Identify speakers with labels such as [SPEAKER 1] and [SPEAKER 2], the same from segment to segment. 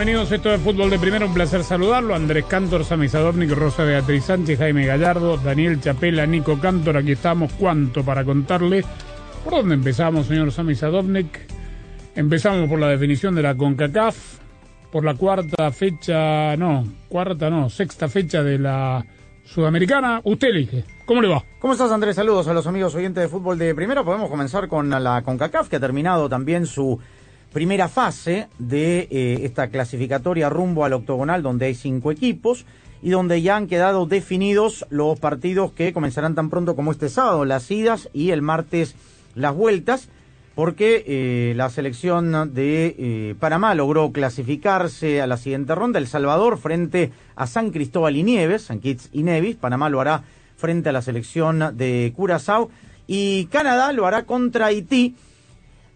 [SPEAKER 1] Bienvenidos esto de Fútbol de Primera, un placer saludarlo. Andrés Cantor, Sami Sadovnik, Rosa Beatriz Sánchez, Jaime Gallardo, Daniel Chapela, Nico Cantor, aquí estamos. ¿Cuánto para contarle? ¿Por dónde empezamos, señor Sami Sadovnik? Empezamos por la definición de la CONCACAF, por la cuarta fecha, no, cuarta no, sexta fecha de la Sudamericana. Usted elige. ¿Cómo le va?
[SPEAKER 2] ¿Cómo estás, Andrés? Saludos a los amigos oyentes de fútbol de primera. Podemos comenzar con la CONCACAF, que ha terminado también su primera fase de eh, esta clasificatoria rumbo al octogonal, donde hay cinco equipos y donde ya han quedado definidos los partidos que comenzarán tan pronto como este sábado, las idas y el martes las vueltas, porque eh, la selección de eh, Panamá logró clasificarse a la siguiente ronda, El Salvador frente a San Cristóbal y Nieves, San Kitts y Nevis, Panamá lo hará frente a la selección de Curazao. Y Canadá lo hará contra Haití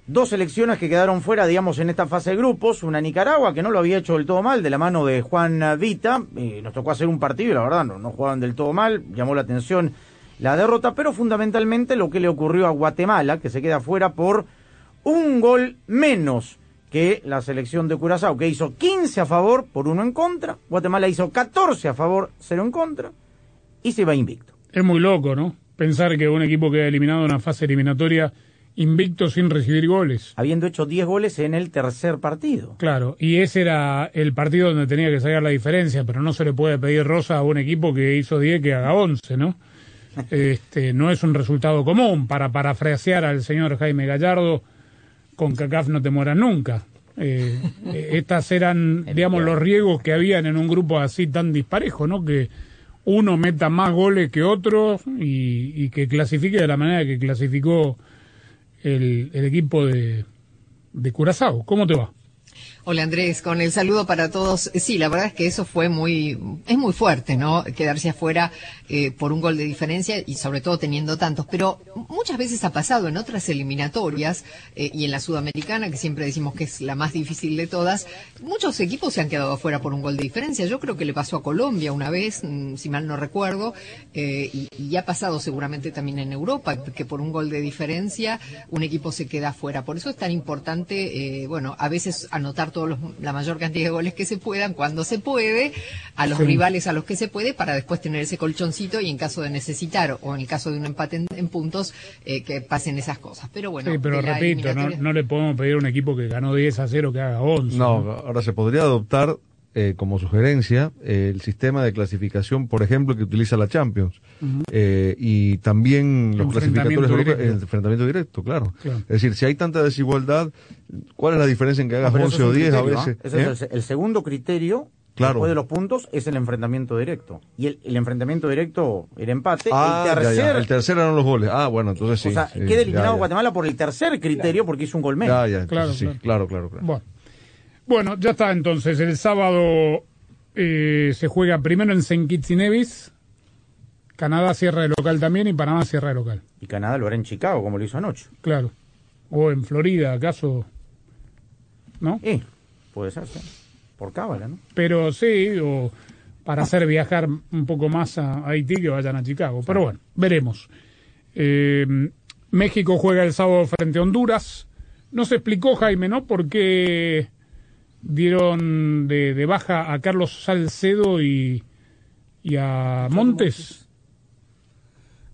[SPEAKER 2] dos selecciones que quedaron fuera, digamos, en esta fase de grupos. Una Nicaragua, que no lo había hecho del todo mal, de la mano de Juan Vita. Eh, nos tocó hacer un partido y la verdad no, no jugaban del todo mal. Llamó la atención la derrota, pero fundamentalmente lo que le ocurrió a Guatemala, que se queda fuera por un gol menos que la selección de Curazao, que hizo 15 a favor por uno en contra. Guatemala hizo 14 a favor, 0 en contra. Y se va invicto.
[SPEAKER 1] Es muy loco, ¿no? Pensar que un equipo queda eliminado en una fase eliminatoria invicto sin recibir goles.
[SPEAKER 2] Habiendo hecho 10 goles en el tercer partido.
[SPEAKER 1] Claro, y ese era el partido donde tenía que sacar la diferencia, pero no se le puede pedir rosa a un equipo que hizo 10 que haga 11, ¿no? Este, no es un resultado común. Para parafrasear al señor Jaime Gallardo, con CACAF no te mueras nunca. Eh, estas eran, digamos, los riesgos que habían en un grupo así tan disparejo, ¿no? Que uno meta más goles que otro y, y que clasifique de la manera que clasificó el, el equipo de, de Curazao. ¿Cómo te va?
[SPEAKER 3] Hola Andrés, con el saludo para todos. Sí, la verdad es que eso fue muy, es muy fuerte, ¿no? Quedarse afuera eh, por un gol de diferencia y sobre todo teniendo tantos. Pero muchas veces ha pasado en otras eliminatorias eh, y en la sudamericana, que siempre decimos que es la más difícil de todas, muchos equipos se han quedado afuera por un gol de diferencia. Yo creo que le pasó a Colombia una vez, mm, si mal no recuerdo, eh, y, y, ha pasado seguramente también en Europa, que por un gol de diferencia un equipo se queda afuera. Por eso es tan importante, bueno, a veces anotar todos los, la mayor cantidad de goles que se puedan cuando se puede, a los sí. rivales a los que se puede, para después tener ese colchoncito y en caso de necesitar o en el caso de un empate en, en puntos, eh, que pasen esas cosas. Pero bueno,
[SPEAKER 1] sí, pero repito, no, no, le podemos pedir a un equipo que ganó 10 a 0 que haga 11.
[SPEAKER 4] No, ¿no? ahora se podría adoptar eh, como sugerencia eh, el sistema de clasificación, por ejemplo, que utiliza la Champions. Uh -huh. eh, y también los clasificatorios europeos, el enfrentamiento directo, claro. claro. Es decir, si hay tanta desigualdad, ¿cuál es la diferencia en que hagas no, 11 o 10
[SPEAKER 2] criterio,
[SPEAKER 4] a veces?
[SPEAKER 2] Ese es el, el, segundo criterio
[SPEAKER 4] Claro.
[SPEAKER 2] Después de los puntos es el enfrentamiento directo. Y el, el enfrentamiento directo, el empate,
[SPEAKER 4] ah,
[SPEAKER 2] el tercer.
[SPEAKER 4] Ya, ya. El tercer eran los goles. Ah, bueno, entonces sí.
[SPEAKER 2] O sea,
[SPEAKER 4] sí,
[SPEAKER 2] queda eliminado
[SPEAKER 4] ya,
[SPEAKER 2] Guatemala por el tercer criterio
[SPEAKER 4] claro.
[SPEAKER 2] porque hizo un gol menos.
[SPEAKER 4] Ya, ya, claro, sí, claro, claro, claro.
[SPEAKER 1] Bueno. Bueno, ya está entonces. El sábado eh, se juega primero en St. Kitts y Nevis. Canadá cierra de local también y Panamá cierra de local.
[SPEAKER 2] Y Canadá lo hará en Chicago, como lo hizo anoche.
[SPEAKER 1] Claro. O en Florida, ¿acaso? ¿No?
[SPEAKER 2] Sí, puede ser, sí. Por cábala, ¿no?
[SPEAKER 1] Pero sí, o para hacer viajar un poco más a Haití que vayan a Chicago. Pero bueno, veremos. Eh, México juega el sábado frente a Honduras. No se explicó, Jaime, ¿no? Por qué dieron de, de baja a Carlos Salcedo y, y a Montes.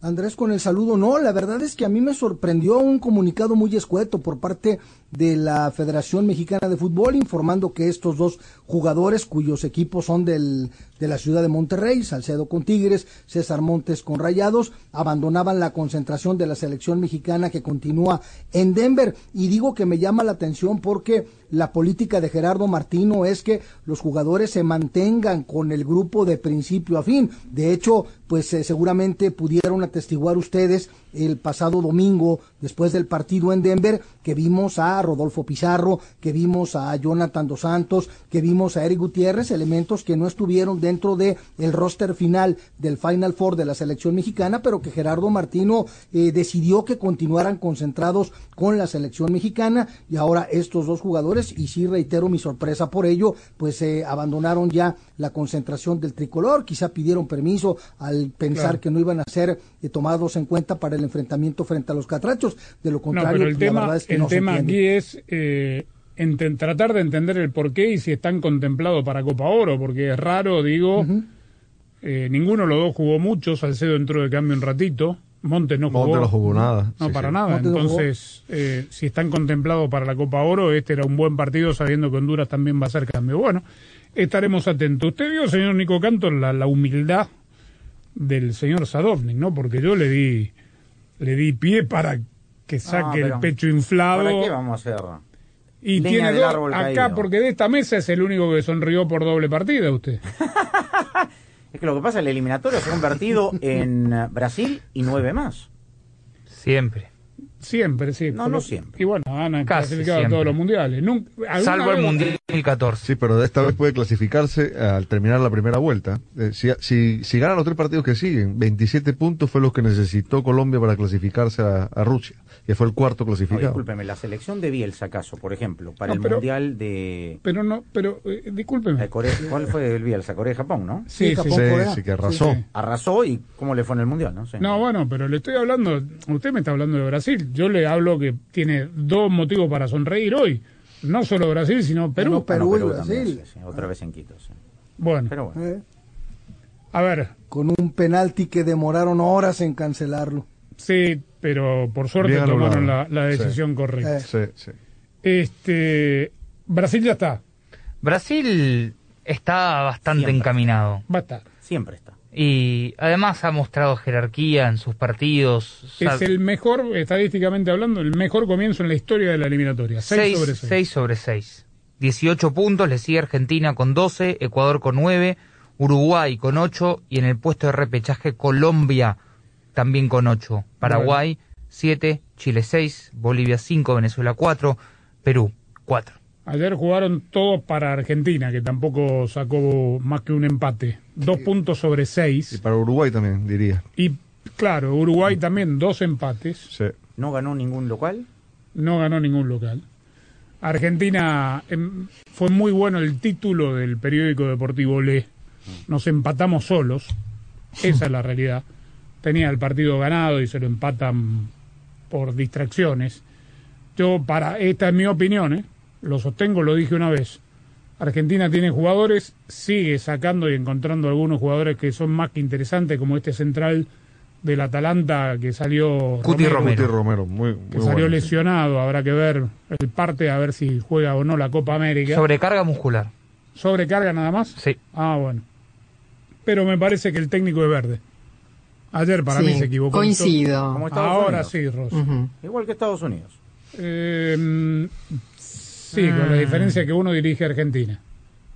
[SPEAKER 5] Andrés, con el saludo, no, la verdad es que a mí me sorprendió un comunicado muy escueto por parte de la Federación Mexicana de Fútbol informando que estos dos jugadores cuyos equipos son del, de la ciudad de Monterrey, Salcedo con Tigres, César Montes con Rayados, abandonaban la concentración de la selección mexicana que continúa en Denver. Y digo que me llama la atención porque la política de Gerardo Martino es que los jugadores se mantengan con el grupo de principio a fin. De hecho, pues eh, seguramente pudieron atestiguar ustedes el pasado domingo, después del partido en Denver, que vimos a Rodolfo Pizarro, que vimos a Jonathan Dos Santos, que vimos a Eric Gutiérrez, elementos que no estuvieron dentro de el roster final del Final Four de la selección mexicana, pero que Gerardo Martino eh, decidió que continuaran concentrados con la selección mexicana y ahora estos dos jugadores, y sí reitero mi sorpresa por ello, pues eh, abandonaron ya la concentración del tricolor, quizá pidieron permiso al pensar que no iban a ser eh, tomados en cuenta para el enfrentamiento frente a los catrachos. De lo contrario,
[SPEAKER 1] no, pero el
[SPEAKER 5] pues,
[SPEAKER 1] tema,
[SPEAKER 5] la verdad es que
[SPEAKER 1] el
[SPEAKER 5] no se
[SPEAKER 1] tema
[SPEAKER 5] entiende.
[SPEAKER 1] aquí es eh, tratar de entender el porqué y si están contemplados para Copa Oro, porque es raro, digo, eh, ninguno de los dos jugó mucho, Salcedo entró de cambio un ratito, Montes no jugó.
[SPEAKER 4] Monte no jugó nada.
[SPEAKER 1] No,
[SPEAKER 4] Sí,
[SPEAKER 1] para
[SPEAKER 4] sí.
[SPEAKER 1] nada.
[SPEAKER 5] Montes no.
[SPEAKER 1] Entonces, eh, si están contemplados para la Copa Oro, este era un buen partido sabiendo que Honduras también va a hacer cambio. Bueno, estaremos atentos. Usted vio, señor Nico Cantor, la, la humildad del señor Sadovnik, ¿no? Porque yo le di, le di pie para que saque
[SPEAKER 2] pero
[SPEAKER 1] el pecho inflado.
[SPEAKER 2] ¿Para qué vamos a hacer?
[SPEAKER 1] Y
[SPEAKER 2] Leña
[SPEAKER 1] tiene
[SPEAKER 2] del
[SPEAKER 1] dos
[SPEAKER 2] árbol
[SPEAKER 1] acá,
[SPEAKER 2] caído.
[SPEAKER 1] porque de esta mesa es el único que sonrió por doble partida, usted.
[SPEAKER 2] Es que lo que pasa, el eliminatorio se ha convertido en Brasil y nueve más.
[SPEAKER 6] Siempre.
[SPEAKER 1] Siempre, sí.
[SPEAKER 2] No, no siempre.
[SPEAKER 1] Y bueno, han
[SPEAKER 6] Casi
[SPEAKER 1] clasificado a todos los mundiales. Nunca- ¿alguna
[SPEAKER 6] Salvo el Mundial 2014.
[SPEAKER 4] Sí, pero esta vez puede clasificarse al terminar la primera vuelta. Eh, si, si, si gana los tres partidos que siguen, 27 puntos fue los que necesitó Colombia para clasificarse a, a Rusia, que fue el cuarto
[SPEAKER 2] No,
[SPEAKER 4] clasificado.
[SPEAKER 2] discúlpeme, la selección de Bielsa, acaso, por ejemplo, para
[SPEAKER 1] No,
[SPEAKER 2] el
[SPEAKER 1] pero-
[SPEAKER 2] Mundial de,
[SPEAKER 1] Pero no, pero eh, discúlpeme.
[SPEAKER 2] de Corea. ¿Cuál fue el Bielsa? Corea-Japón, ¿no?
[SPEAKER 1] Sí, sí.
[SPEAKER 5] Japón,
[SPEAKER 4] sí,
[SPEAKER 5] Corea.
[SPEAKER 4] sí, que arrasó.
[SPEAKER 1] Sí.
[SPEAKER 2] Arrasó y cómo le fue en el Mundial, ¿no? Sí.
[SPEAKER 1] No, bueno, pero le estoy hablando, usted me está hablando de Brasil. Yo le hablo que tiene dos motivos para sonreír hoy. No solo Brasil, sino Perú.
[SPEAKER 5] No, Perú
[SPEAKER 2] Ah,
[SPEAKER 5] y
[SPEAKER 2] no,
[SPEAKER 5] Brasil.
[SPEAKER 2] también, sí, sí, otra vez en Quito, sí.
[SPEAKER 1] Bueno,
[SPEAKER 2] Pero bueno.
[SPEAKER 5] Eh,
[SPEAKER 1] a ver,
[SPEAKER 5] con un penalti que demoraron horas en cancelarlo.
[SPEAKER 1] sí, pero por suerte
[SPEAKER 4] Bien
[SPEAKER 1] tomaron la, decisión correcta.
[SPEAKER 5] Eh.
[SPEAKER 4] Sí, sí.
[SPEAKER 1] Este, Brasil ya está,
[SPEAKER 6] Brasil está bastante
[SPEAKER 2] Siempre.
[SPEAKER 6] encaminado.
[SPEAKER 1] va a estar.
[SPEAKER 2] Siempre está.
[SPEAKER 6] Y además ha mostrado jerarquía en sus partidos.
[SPEAKER 1] Es el mejor, estadísticamente hablando, el mejor comienzo en la historia de la eliminatoria. 6
[SPEAKER 6] seis-
[SPEAKER 1] sobre 6.
[SPEAKER 6] seis sobre 6. 18 puntos, le sigue Argentina con 12, Ecuador con 9, Uruguay con 8 y en el puesto de repechaje Colombia también con 8. Paraguay 7, Chile 6, Bolivia 5, Venezuela 4, Perú 4.
[SPEAKER 1] Ayer jugaron todos para Argentina, que tampoco sacó más que un empate. Dos puntos sobre
[SPEAKER 4] Y
[SPEAKER 1] seis.
[SPEAKER 4] para Uruguay también, diría.
[SPEAKER 1] Y claro, Uruguay también dos empates.
[SPEAKER 4] Sí.
[SPEAKER 2] No ganó ningún local.
[SPEAKER 1] No ganó ningún local. Argentina, em, fue muy bueno el título del periódico deportivo Le. Nos empatamos solos. Esa es la realidad. Tenía el partido ganado y se lo empatan por distracciones. Yo, para, esta es mi opinión, ¿eh? lo sostengo, lo dije una vez. Argentina tiene jugadores, sigue sacando y encontrando algunos jugadores que son más que interesantes, como este central del Atalanta que salió
[SPEAKER 6] Cuti
[SPEAKER 4] Guti
[SPEAKER 6] Romero.
[SPEAKER 4] Romero, muy, muy
[SPEAKER 1] que salió
[SPEAKER 4] bueno.
[SPEAKER 1] lesionado, habrá que ver el parte a ver si juega o no la Copa América.
[SPEAKER 6] Sobrecarga muscular.
[SPEAKER 1] ¿Sobrecarga nada más?
[SPEAKER 6] Sí.
[SPEAKER 1] Ah, bueno. Pero me parece que el técnico es verde. Ayer para
[SPEAKER 3] Sí,
[SPEAKER 1] mí se equivocó.
[SPEAKER 3] Coincido.
[SPEAKER 2] Como
[SPEAKER 1] Ahora
[SPEAKER 2] Unidos.
[SPEAKER 1] sí, Ross.
[SPEAKER 3] Ujú.
[SPEAKER 2] Igual que Estados Unidos.
[SPEAKER 1] Eh, mm, sí, con la
[SPEAKER 6] Mm.
[SPEAKER 1] diferencia que uno dirige a Argentina.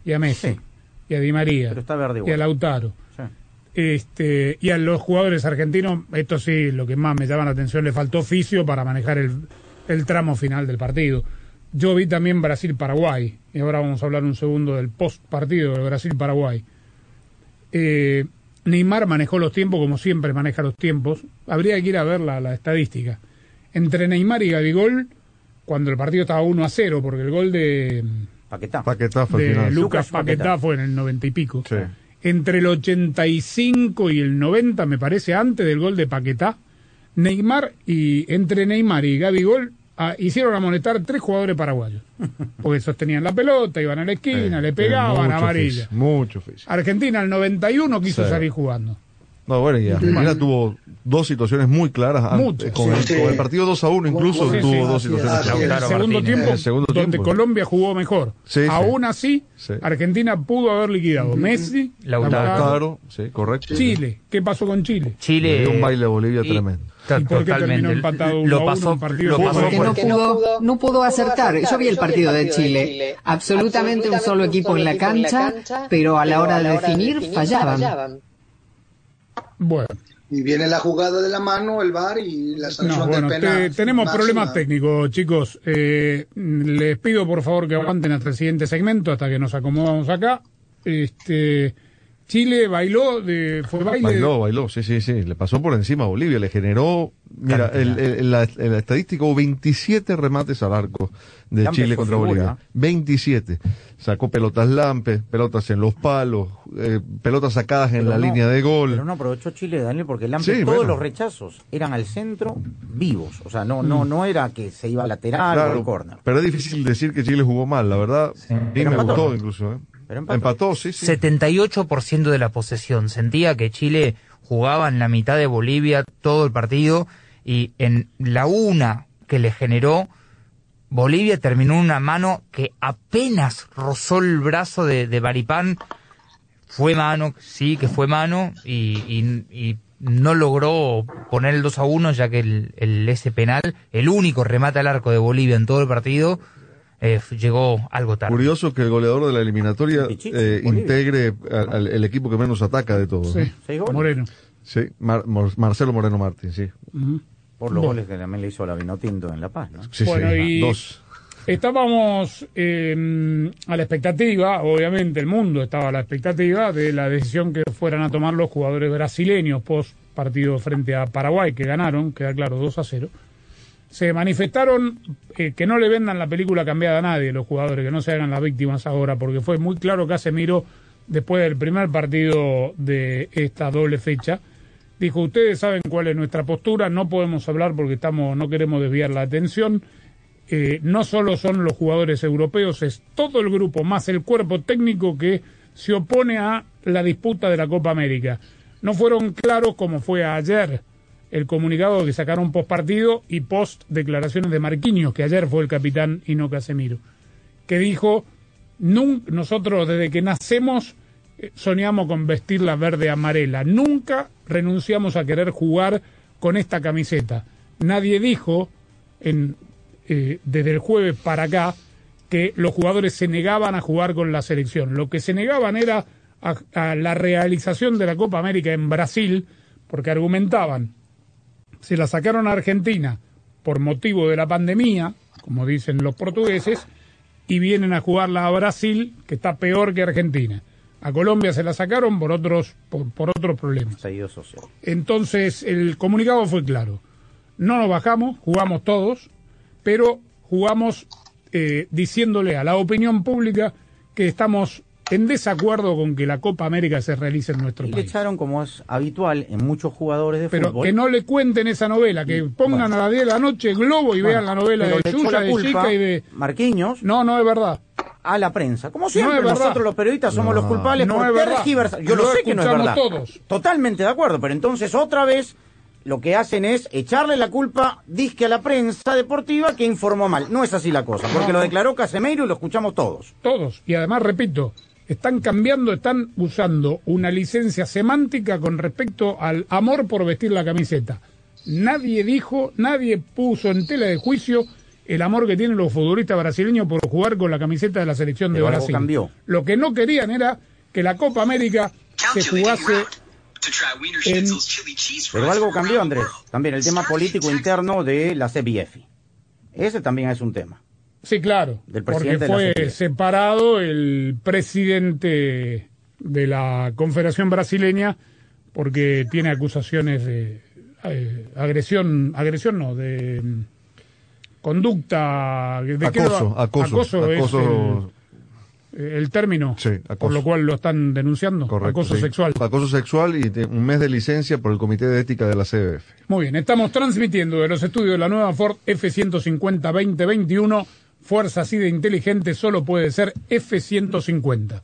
[SPEAKER 1] Y a Messi.
[SPEAKER 2] Sí.
[SPEAKER 1] Y a Di María.
[SPEAKER 2] Pero está verde
[SPEAKER 1] y a. Lautaro.
[SPEAKER 2] Sí.
[SPEAKER 1] Este, y a los jugadores argentinos, esto sí, lo que más me llama la atención, le faltó oficio para manejar el, el tramo final del partido. Yo vi también Brasil-Paraguay, y ahora vamos a hablar un segundo del post partido de Brasil-Paraguay. Eh, Neymar manejó los tiempos como siempre maneja los tiempos. Habría que ir a ver la, la estadística. Entre Neymar y Gabigol, cuando el partido estaba 1 a 0, porque el gol de,
[SPEAKER 2] Paquetá.
[SPEAKER 4] Paquetá fue
[SPEAKER 1] de
[SPEAKER 4] final.
[SPEAKER 1] Lucas Paquetá
[SPEAKER 2] Paquetá.
[SPEAKER 1] fue en el 90 y pico
[SPEAKER 4] Sí.
[SPEAKER 1] entre el 85 y el 90, me parece, antes del gol de Paquetá, Neymar y entre Neymar y Gabigol ah, hicieron amonestar tres jugadores paraguayos. Porque sostenían la pelota, iban a la esquina,
[SPEAKER 4] Sí,
[SPEAKER 1] le pegaban amarilla.
[SPEAKER 4] Mucho físico.
[SPEAKER 1] Argentina al 91 quiso
[SPEAKER 4] Sí.
[SPEAKER 1] salir jugando.
[SPEAKER 4] No, bueno, y Argentina tuvo dos situaciones muy claras. antes,
[SPEAKER 1] Muchas.
[SPEAKER 4] Con,
[SPEAKER 5] Sí.
[SPEAKER 4] el, con el partido 2 a 1 incluso
[SPEAKER 1] Sí,
[SPEAKER 4] tuvo
[SPEAKER 1] sí.
[SPEAKER 4] dos
[SPEAKER 5] Así es,
[SPEAKER 4] situaciones.
[SPEAKER 5] es.
[SPEAKER 1] En el segundo tiempo,
[SPEAKER 4] el segundo
[SPEAKER 1] donde
[SPEAKER 4] tiempo.
[SPEAKER 1] Colombia jugó mejor.
[SPEAKER 4] Sí, sí.
[SPEAKER 1] Aún así,
[SPEAKER 4] Sí.
[SPEAKER 1] Argentina pudo haber liquidado Messi,
[SPEAKER 6] Lautaro.
[SPEAKER 4] Lautaro, sí, correcto.
[SPEAKER 1] Chile. ¿Qué pasó con Chile?
[SPEAKER 6] Chile.
[SPEAKER 4] Le dio un baile a Bolivia
[SPEAKER 6] y-
[SPEAKER 4] tremendo.
[SPEAKER 1] ¿Y por qué terminó
[SPEAKER 6] totalmente.
[SPEAKER 1] empatado uno a
[SPEAKER 6] Lo
[SPEAKER 1] uno
[SPEAKER 6] pasó,
[SPEAKER 1] un partido
[SPEAKER 6] lo pasó?
[SPEAKER 3] Porque
[SPEAKER 6] por-
[SPEAKER 3] no pudo, no pudo acertar. Yo vi el partido de Chile. Absolutamente un solo equipo en la cancha, pero a la hora de definir fallaban.
[SPEAKER 1] Bueno.
[SPEAKER 7] Y viene la jugada de la mano, el bar y la sanción
[SPEAKER 1] No, bueno, te- tenemos
[SPEAKER 7] máxima.
[SPEAKER 1] problemas técnicos, chicos. Eh, les pido por favor que aguanten hasta el siguiente segmento, hasta que nos acomodamos acá. Este, Chile bailó, de, fue baile.
[SPEAKER 4] Bailó, bailó, sí, sí, sí. Le pasó por encima a Bolivia, le generó. Mira, el, el- la, estadística hubo 27 remates al arco de Chile contra
[SPEAKER 2] figura.
[SPEAKER 4] Bolivia. 27. Sacó pelotas Lampe, pelotas en los palos, eh, pelotas sacadas en
[SPEAKER 2] Pero
[SPEAKER 4] la
[SPEAKER 2] no,
[SPEAKER 4] línea de gol.
[SPEAKER 2] Pero no aprovechó Chile, Daniel, porque Lampe,
[SPEAKER 4] Sí,
[SPEAKER 2] todos
[SPEAKER 4] bueno.
[SPEAKER 2] los rechazos eran al centro vivos. O sea, no, no, no era que se iba a lateral o al córner.
[SPEAKER 4] pero es difícil decir que Chile jugó mal, la verdad. A mí
[SPEAKER 2] Pero
[SPEAKER 4] me
[SPEAKER 2] empató.
[SPEAKER 4] gustó incluso. ¿eh?
[SPEAKER 2] Pero empató.
[SPEAKER 4] empató. sí, sí.
[SPEAKER 6] 78% de la posesión. Sentía que Chile jugaba en la mitad de Bolivia todo el partido y en la una que le generó, Bolivia terminó una mano que apenas rozó el brazo de, de Baripán. Fue mano, sí que fue mano y, y- y no logró poner el 2 a 1 ya que el, el ese penal, el único remate al arco de Bolivia en todo el partido, eh, llegó algo tarde.
[SPEAKER 4] Curioso que el goleador de la eliminatoria eh, integre al, al- el equipo que menos ataca de todos.
[SPEAKER 1] Sí.
[SPEAKER 2] Seis goles.
[SPEAKER 1] Moreno.
[SPEAKER 4] Sí, Mar- Marcelo Moreno Martín, sí.
[SPEAKER 2] Por los goles que también le hizo la Vinotinto en La Paz, ¿no?
[SPEAKER 4] Sí,
[SPEAKER 1] Bueno,
[SPEAKER 4] sí,
[SPEAKER 1] y-
[SPEAKER 4] dos.
[SPEAKER 1] Estábamos eh, a la expectativa, obviamente el mundo estaba a la expectativa de la decisión que fueran a tomar los jugadores brasileños post partido frente a Paraguay, que ganaron, queda claro, 2 a 0. Se manifestaron eh, que no le vendan la película cambiada a nadie, los jugadores, que no se hagan las víctimas ahora, porque fue muy claro que Casemiro, después del primer partido de esta doble fecha, dijo, ustedes saben cuál es nuestra postura, no podemos hablar porque estamos, no queremos desviar la atención. Eh, no solo son los jugadores europeos, es todo el grupo, más el cuerpo técnico que se opone a la disputa de la Copa América. No fueron claros como fue ayer el comunicado que sacaron post partido y post declaraciones de Marquinhos, que ayer fue el capitán y no Casemiro, que dijo, "Nun- nosotros desde que nacemos eh, soñamos con vestir la verde amarela, nunca renunciamos a querer jugar con esta camiseta. Nadie dijo en, eh, desde el jueves para acá que los jugadores se negaban a jugar con la selección. Lo que se negaban era a, a la realización de la Copa América en Brasil, porque argumentaban, se la sacaron a Argentina por motivo de la pandemia, como dicen los portugueses, y vienen a jugarla a Brasil, que está peor que Argentina. A Colombia se la sacaron por otros, por, por otros problemas. Entonces el comunicado fue claro. No nos bajamos, jugamos todos, pero jugamos eh, diciéndole a la opinión pública que estamos en desacuerdo con que la Copa América se realice en nuestro
[SPEAKER 2] Y le
[SPEAKER 1] país.
[SPEAKER 2] echaron, como es habitual en muchos jugadores de
[SPEAKER 1] Pero
[SPEAKER 2] fútbol.
[SPEAKER 1] que no le cuenten esa novela, que pongan
[SPEAKER 2] Bueno.
[SPEAKER 1] a las 10 de la noche Globo y
[SPEAKER 2] Bueno,
[SPEAKER 1] vean la novela
[SPEAKER 2] pero
[SPEAKER 1] de
[SPEAKER 2] le la
[SPEAKER 1] de Chica y de...
[SPEAKER 2] Marquinhos
[SPEAKER 1] No, no es verdad.
[SPEAKER 2] A la prensa. Como siempre,
[SPEAKER 1] No
[SPEAKER 2] nosotros los periodistas somos los culpables
[SPEAKER 1] No
[SPEAKER 2] por tergiversar. Yo
[SPEAKER 1] Lo
[SPEAKER 2] lo sé que no es verdad.
[SPEAKER 1] todos.
[SPEAKER 2] Totalmente de acuerdo, pero entonces otra vez lo que hacen es echarle la culpa, disque a la prensa deportiva que informó mal. No es así la cosa, porque lo declaró Casemiro y lo escuchamos todos.
[SPEAKER 1] Todos. Y además, repito, están cambiando, están usando una licencia semántica con respecto al amor por vestir la camiseta. Nadie dijo, nadie puso en tela de juicio el amor que tienen los futbolistas brasileños por jugar con la camiseta de la selección
[SPEAKER 2] Pero
[SPEAKER 1] de
[SPEAKER 2] algo
[SPEAKER 1] Brasil.
[SPEAKER 2] cambió.
[SPEAKER 1] Lo que no querían era que la Copa América se jugase en...
[SPEAKER 2] Pero algo cambió, Andrés. También el tema político interno de la CBF. Ese también es un tema.
[SPEAKER 1] Sí, claro,
[SPEAKER 2] Del
[SPEAKER 1] porque
[SPEAKER 2] presidente de la
[SPEAKER 1] fue separado el presidente de la Confederación Brasileña porque tiene acusaciones de eh, agresión, agresión no, de conducta, ¿de qué
[SPEAKER 4] Acoso,
[SPEAKER 1] va?
[SPEAKER 4] acoso,
[SPEAKER 1] es
[SPEAKER 4] acoso-
[SPEAKER 1] el, el término,
[SPEAKER 4] Sí, acoso.
[SPEAKER 1] por lo cual lo están denunciando,
[SPEAKER 4] Correcto,
[SPEAKER 1] acoso
[SPEAKER 4] sí.
[SPEAKER 1] sexual.
[SPEAKER 4] Acoso sexual y un mes de licencia por el Comité de Ética de la CBF.
[SPEAKER 1] Muy bien, estamos transmitiendo de los estudios de la nueva Ford F-150 2021. Fuerza así de inteligente solo puede ser F-150.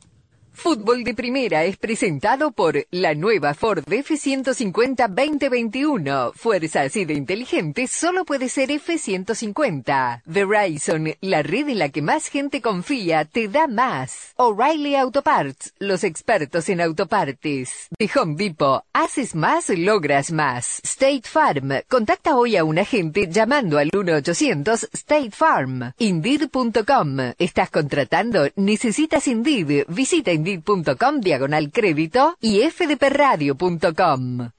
[SPEAKER 8] Fútbol de Primera es presentado por la nueva Ford F-150 2021. Fuerza así de inteligente solo puede ser F-150. Verizon, la red en la que más gente confía, te da más. O'Reilly Auto Parts, los expertos en autopartes. De Home Depot, haces más, logras más. State Farm, contacta hoy a un agente llamando al 1-800 State Farm. Indeed.com, estás contratando, necesitas Indeed. Visita Indeed.com diagonal crédito y fdpradio.com.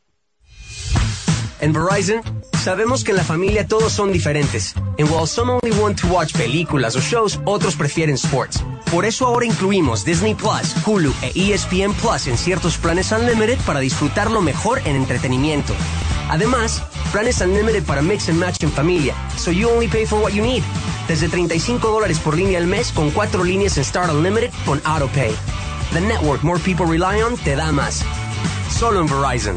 [SPEAKER 9] En Verizon, sabemos que en la familia todos son diferentes. And while some only want to watch películas o shows, otros prefieren sports. Por eso ahora incluimos Disney Plus, Hulu e ESPN Plus en ciertos planes Unlimited para disfrutarlo mejor en entretenimiento. Además, planes Unlimited para mix and match en familia, so you only pay for what you need. Desde 35 dólares por línea al mes con cuatro líneas en Start Unlimited con AutoPay. The network more people rely on te da más. Solo en Verizon.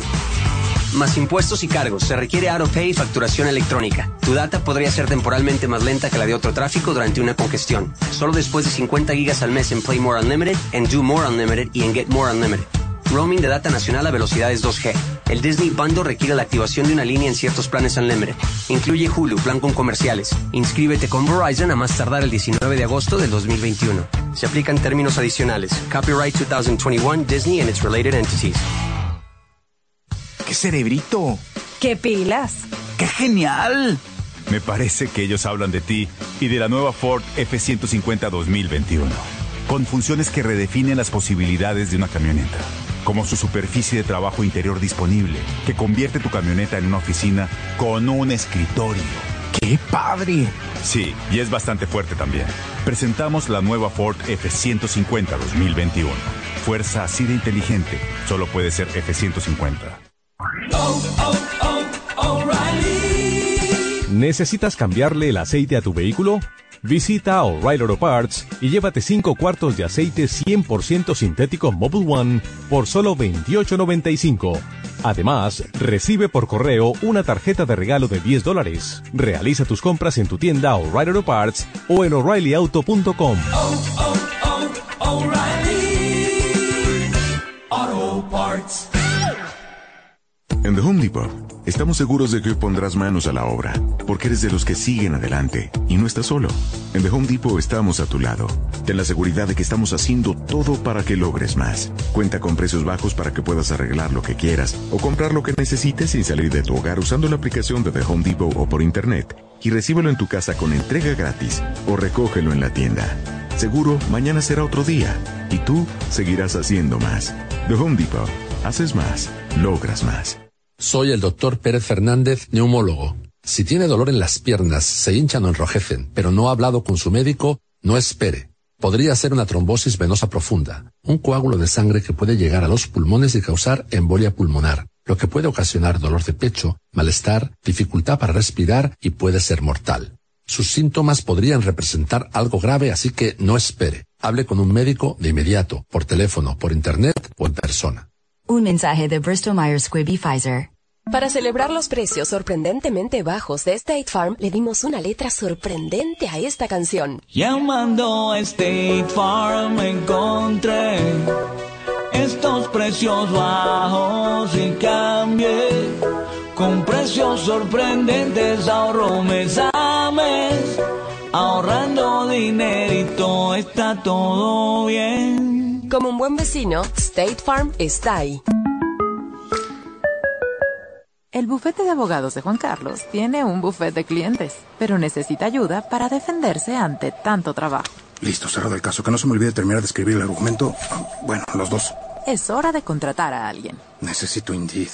[SPEAKER 9] Más impuestos y cargos. Se requiere AutoPay y facturación electrónica. Tu data podría ser temporalmente más lenta que la de otro tráfico durante una congestión. Solo después de 50 gigas al mes en Play More Unlimited, en Do More Unlimited y en Get More Unlimited. Roaming de data nacional a velocidades 2G. El Disney Bundle requiere la activación de una línea en ciertos planes Unlimited. Incluye Hulu, plan con comerciales. Inscríbete con Verizon a más tardar el 19 de agosto del 2021. Se aplican términos adicionales. Copyright 2021 Disney and its related entities.
[SPEAKER 10] ¡Qué cerebrito!
[SPEAKER 11] ¡Qué pilas!
[SPEAKER 10] ¡Qué genial! Me parece que ellos hablan de ti y de la nueva Ford F-150 2021, con funciones que redefinen las posibilidades de una camioneta, como su superficie de trabajo interior disponible, que convierte tu camioneta en una oficina con un escritorio. ¡Qué padre! Sí, y es bastante fuerte también. Presentamos la nueva Ford F-150 2021. Fuerza así de inteligente, solo puede ser F-150.
[SPEAKER 12] ¿Necesitas cambiarle el aceite a tu vehículo? Visita O'Reilly Auto Parts y llévate 5 cuartos de aceite 100% sintético Mobile One por solo $28.95. Además, recibe por correo una tarjeta de regalo de 10 dólares. Realiza tus compras en tu tienda O'Reilly Auto Parts o en o'ReillyAuto.com.
[SPEAKER 13] En The Home Depot, estamos seguros de que pondrás manos a la obra, porque eres de los que siguen adelante y no estás solo. En The Home Depot estamos a tu lado. Ten la seguridad de que estamos haciendo todo para que logres más. Cuenta con precios bajos para que puedas arreglar lo que quieras o comprar lo que necesites sin salir de tu hogar usando la aplicación de The Home Depot o por internet y recíbelo en tu casa con entrega gratis o recógelo en la tienda. Seguro, mañana será otro día y tú seguirás haciendo más. The Home Depot. Haces más, logras más.
[SPEAKER 14] Soy el doctor Pérez Fernández, neumólogo. Si tiene dolor en las piernas, se hinchan o enrojecen, pero no ha hablado con su médico, no espere. Podría ser una trombosis venosa profunda, un coágulo de sangre que puede llegar a los pulmones y causar embolia pulmonar, lo que puede ocasionar dolor de pecho, malestar, dificultad para respirar y puede ser mortal. Sus síntomas podrían representar algo grave, así que no espere. Hable con un médico de inmediato, por teléfono, por internet o en persona.
[SPEAKER 15] Un mensaje de Bristol Myers Squibb y Pfizer.
[SPEAKER 16] Para celebrar los precios sorprendentemente bajos de State Farm, le dimos una letra sorprendente a esta canción.
[SPEAKER 17] Llamando a State Farm encontré estos precios bajos y cambié. Con precios sorprendentes ahorro mes a mes. Ahorrando dinerito está todo bien.
[SPEAKER 16] Como un buen vecino, State Farm está ahí.
[SPEAKER 18] El bufete de abogados de Juan Carlos tiene un bufete de clientes, pero necesita ayuda para defenderse ante tanto trabajo.
[SPEAKER 19] Listo, cerrado el caso. Que no se me olvide terminar de escribir el argumento. Bueno, los dos.
[SPEAKER 18] Es hora de contratar a alguien.
[SPEAKER 19] Necesito Indeed.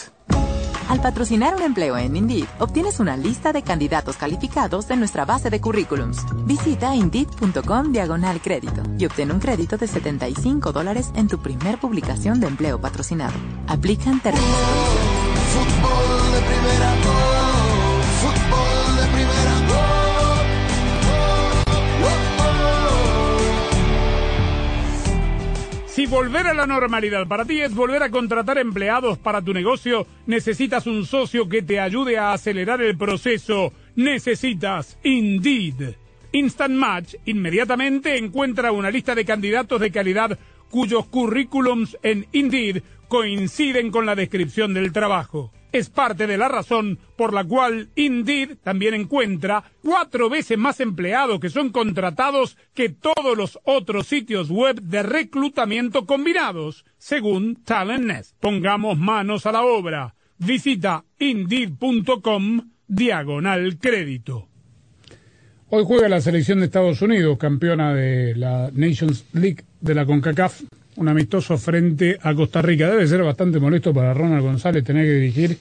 [SPEAKER 18] Al patrocinar un empleo en Indeed, obtienes una lista de candidatos calificados de nuestra base de currículums. Visita Indeed.com diagonal crédito y obtén un crédito de 75 dólares en tu primer publicación de empleo patrocinado. Aplican términos.
[SPEAKER 20] Fútbol de primera,
[SPEAKER 1] Si volver a la normalidad para ti es volver a contratar empleados para tu negocio, necesitas un socio que te ayude a acelerar el proceso. Necesitas Indeed. Instant Match inmediatamente encuentra una lista de candidatos de calidad cuyos currículums en Indeed coinciden con la descripción del trabajo. Es parte de la razón por la cual Indeed también encuentra cuatro veces más empleados que son contratados que todos los otros sitios web de reclutamiento combinados, según TalentNest. Pongamos manos a la obra. Visita indeed.com diagonal crédito. Hoy juega la selección de Estados Unidos, campeona de la Nations League de la CONCACAF, un amistoso frente a Costa Rica. Debe ser bastante molesto para Ronald González tener que dirigir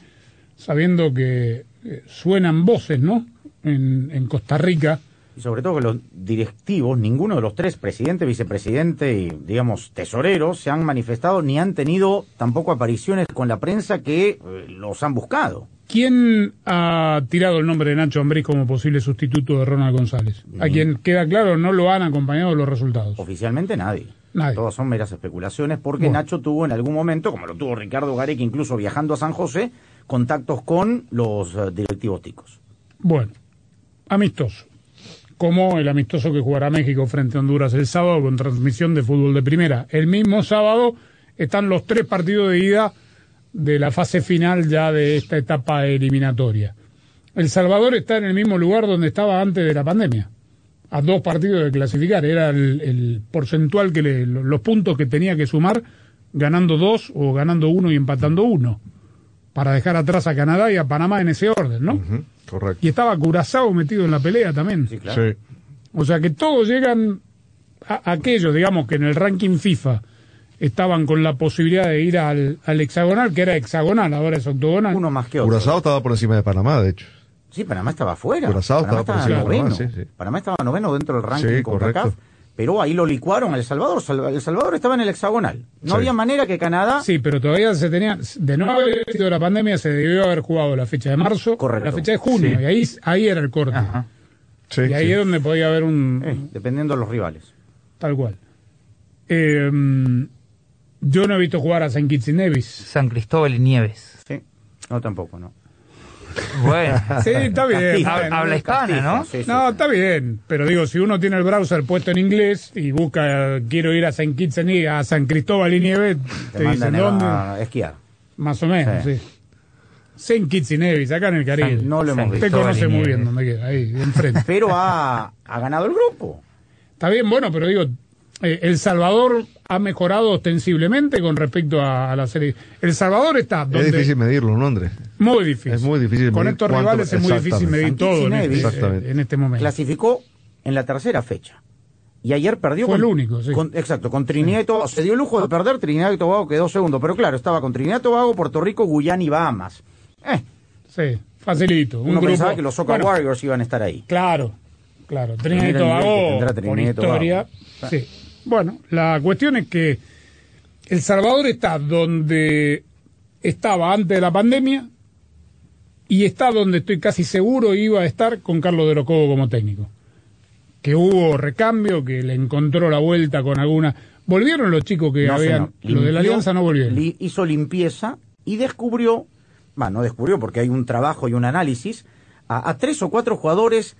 [SPEAKER 1] sabiendo que eh, suenan voces, ¿no? En, en Costa Rica.
[SPEAKER 2] Y sobre todo que los directivos, ninguno de los tres, presidente, vicepresidente y, digamos, tesorero, se han manifestado ni han tenido tampoco apariciones con la prensa que eh, los han buscado.
[SPEAKER 1] ¿Quién ha tirado el nombre de Nacho Ambriz como posible sustituto de Ronald González? A
[SPEAKER 2] Ni-
[SPEAKER 1] quien queda claro, no lo han acompañado los resultados.
[SPEAKER 2] Oficialmente nadie.
[SPEAKER 1] Nadie.
[SPEAKER 2] Todas son meras especulaciones porque
[SPEAKER 1] Bueno.
[SPEAKER 2] Nacho tuvo en algún momento, como lo tuvo Ricardo Gareca, incluso viajando a San José, contactos con los eh, directivos ticos.
[SPEAKER 1] Bueno, amistoso. Como el amistoso que jugará México frente a Honduras el sábado con transmisión de fútbol de primera. El mismo sábado están los tres partidos de ida de la fase final ya de esta etapa eliminatoria. El Salvador está en el mismo lugar donde estaba antes de la pandemia, a dos partidos de clasificar. Era el, el porcentual que le, los puntos que tenía que sumar ganando dos o ganando uno y empatando uno, para dejar atrás a Canadá y a Panamá en ese orden, ¿no?
[SPEAKER 4] Correcto.
[SPEAKER 1] Y estaba Curazao metido en la pelea también.
[SPEAKER 4] Sí.
[SPEAKER 1] O sea que todos llegan a aquellos, digamos, que en el ranking FIFA estaban con la posibilidad de ir al, al hexagonal, que era hexagonal, ahora es octogonal.
[SPEAKER 2] Uno más que otro.
[SPEAKER 4] Curazao estaba por encima de Panamá, de hecho.
[SPEAKER 2] Sí, Panamá estaba afuera.
[SPEAKER 4] Curazao
[SPEAKER 2] Panamá
[SPEAKER 4] estaba por
[SPEAKER 2] noveno.
[SPEAKER 4] Panamá, sí, sí.
[SPEAKER 2] Panamá estaba noveno dentro del ranking
[SPEAKER 4] Sí,
[SPEAKER 2] con
[SPEAKER 4] correcto.
[SPEAKER 2] CACAF, pero ahí lo licuaron a El Salvador. Sal- El Salvador estaba en el hexagonal. No
[SPEAKER 1] Sí.
[SPEAKER 2] había manera que Canadá...
[SPEAKER 1] Sí, pero todavía se tenía, de no haber sido la pandemia, se debió haber jugado la fecha de marzo, la fecha de junio,
[SPEAKER 2] Sí.
[SPEAKER 1] y ahí, ahí era el corte. y ahí
[SPEAKER 2] sí.
[SPEAKER 1] es donde podía haber un...
[SPEAKER 2] Eh, dependiendo de los rivales.
[SPEAKER 1] Tal cual. Eh, yo no he visto jugar a San Kitts y Nevis.
[SPEAKER 6] San Cristóbal y Nieves.
[SPEAKER 2] Sí, no tampoco, ¿no.
[SPEAKER 6] Bueno.
[SPEAKER 1] Sí, está bien.
[SPEAKER 6] Habla- habla hispana, ¿no?
[SPEAKER 1] no, está bien. Pero digo, si uno tiene el browser puesto en inglés y busca, quiero ir a San Nevis, a San Cristóbal y Nieves,
[SPEAKER 2] Te,
[SPEAKER 1] te, dicen dónde.
[SPEAKER 2] a esquiar.
[SPEAKER 1] Más o menos, sí.
[SPEAKER 2] Sí.
[SPEAKER 1] San Kitts y Nevis, acá en el Caribe.
[SPEAKER 2] San- no lo hemos
[SPEAKER 1] Usted
[SPEAKER 2] visto.
[SPEAKER 1] conoce
[SPEAKER 2] Cristóbal y
[SPEAKER 1] muy bien dónde queda, ahí, enfrente.
[SPEAKER 2] Pero ha, ha ganado el grupo.
[SPEAKER 1] Está bien, bueno, pero digo, eh, El Salvador ha mejorado ostensiblemente con respecto a, a la serie. El Salvador está donde...
[SPEAKER 4] Es difícil medirlo, ¿no, Andrés?
[SPEAKER 1] Muy difícil.
[SPEAKER 4] Es muy difícil
[SPEAKER 1] Con
[SPEAKER 4] medir
[SPEAKER 1] estos
[SPEAKER 4] cuánto-
[SPEAKER 1] rivales es muy difícil medir todo en este,
[SPEAKER 4] Exactamente.
[SPEAKER 1] en este momento.
[SPEAKER 2] Clasificó en la tercera fecha. Y ayer perdió
[SPEAKER 1] Fue
[SPEAKER 2] con,
[SPEAKER 1] el único, sí.
[SPEAKER 2] con- exacto, con Trinidad y Tobago. Se dio el lujo de perder, Trinidad y Tobago quedó segundo. Pero claro, estaba con Trinidad y Tobago, Puerto Rico, Guyana y Bahamas. Eh,
[SPEAKER 1] Sí, facilito. Un
[SPEAKER 2] uno
[SPEAKER 1] grupo,
[SPEAKER 2] pensaba que los Soca
[SPEAKER 1] Bueno,
[SPEAKER 2] Warriors iban a estar ahí.
[SPEAKER 1] Claro, claro. Trinidad y Tobago, por
[SPEAKER 2] Trinidad y Tobago.
[SPEAKER 1] historia, sí. Bueno, la cuestión es que El Salvador está donde estaba antes de la pandemia y está donde estoy casi seguro iba a estar con Carlos de Locobo como técnico. Que hubo recambio, que le encontró la vuelta con alguna... ¿Volvieron los chicos que
[SPEAKER 2] No,
[SPEAKER 1] habían... Lo de la
[SPEAKER 2] Limpió,
[SPEAKER 1] Alianza no volvieron.
[SPEAKER 2] li- hizo limpieza y descubrió, bueno, no descubrió porque hay un trabajo y un análisis, a, a tres o cuatro jugadores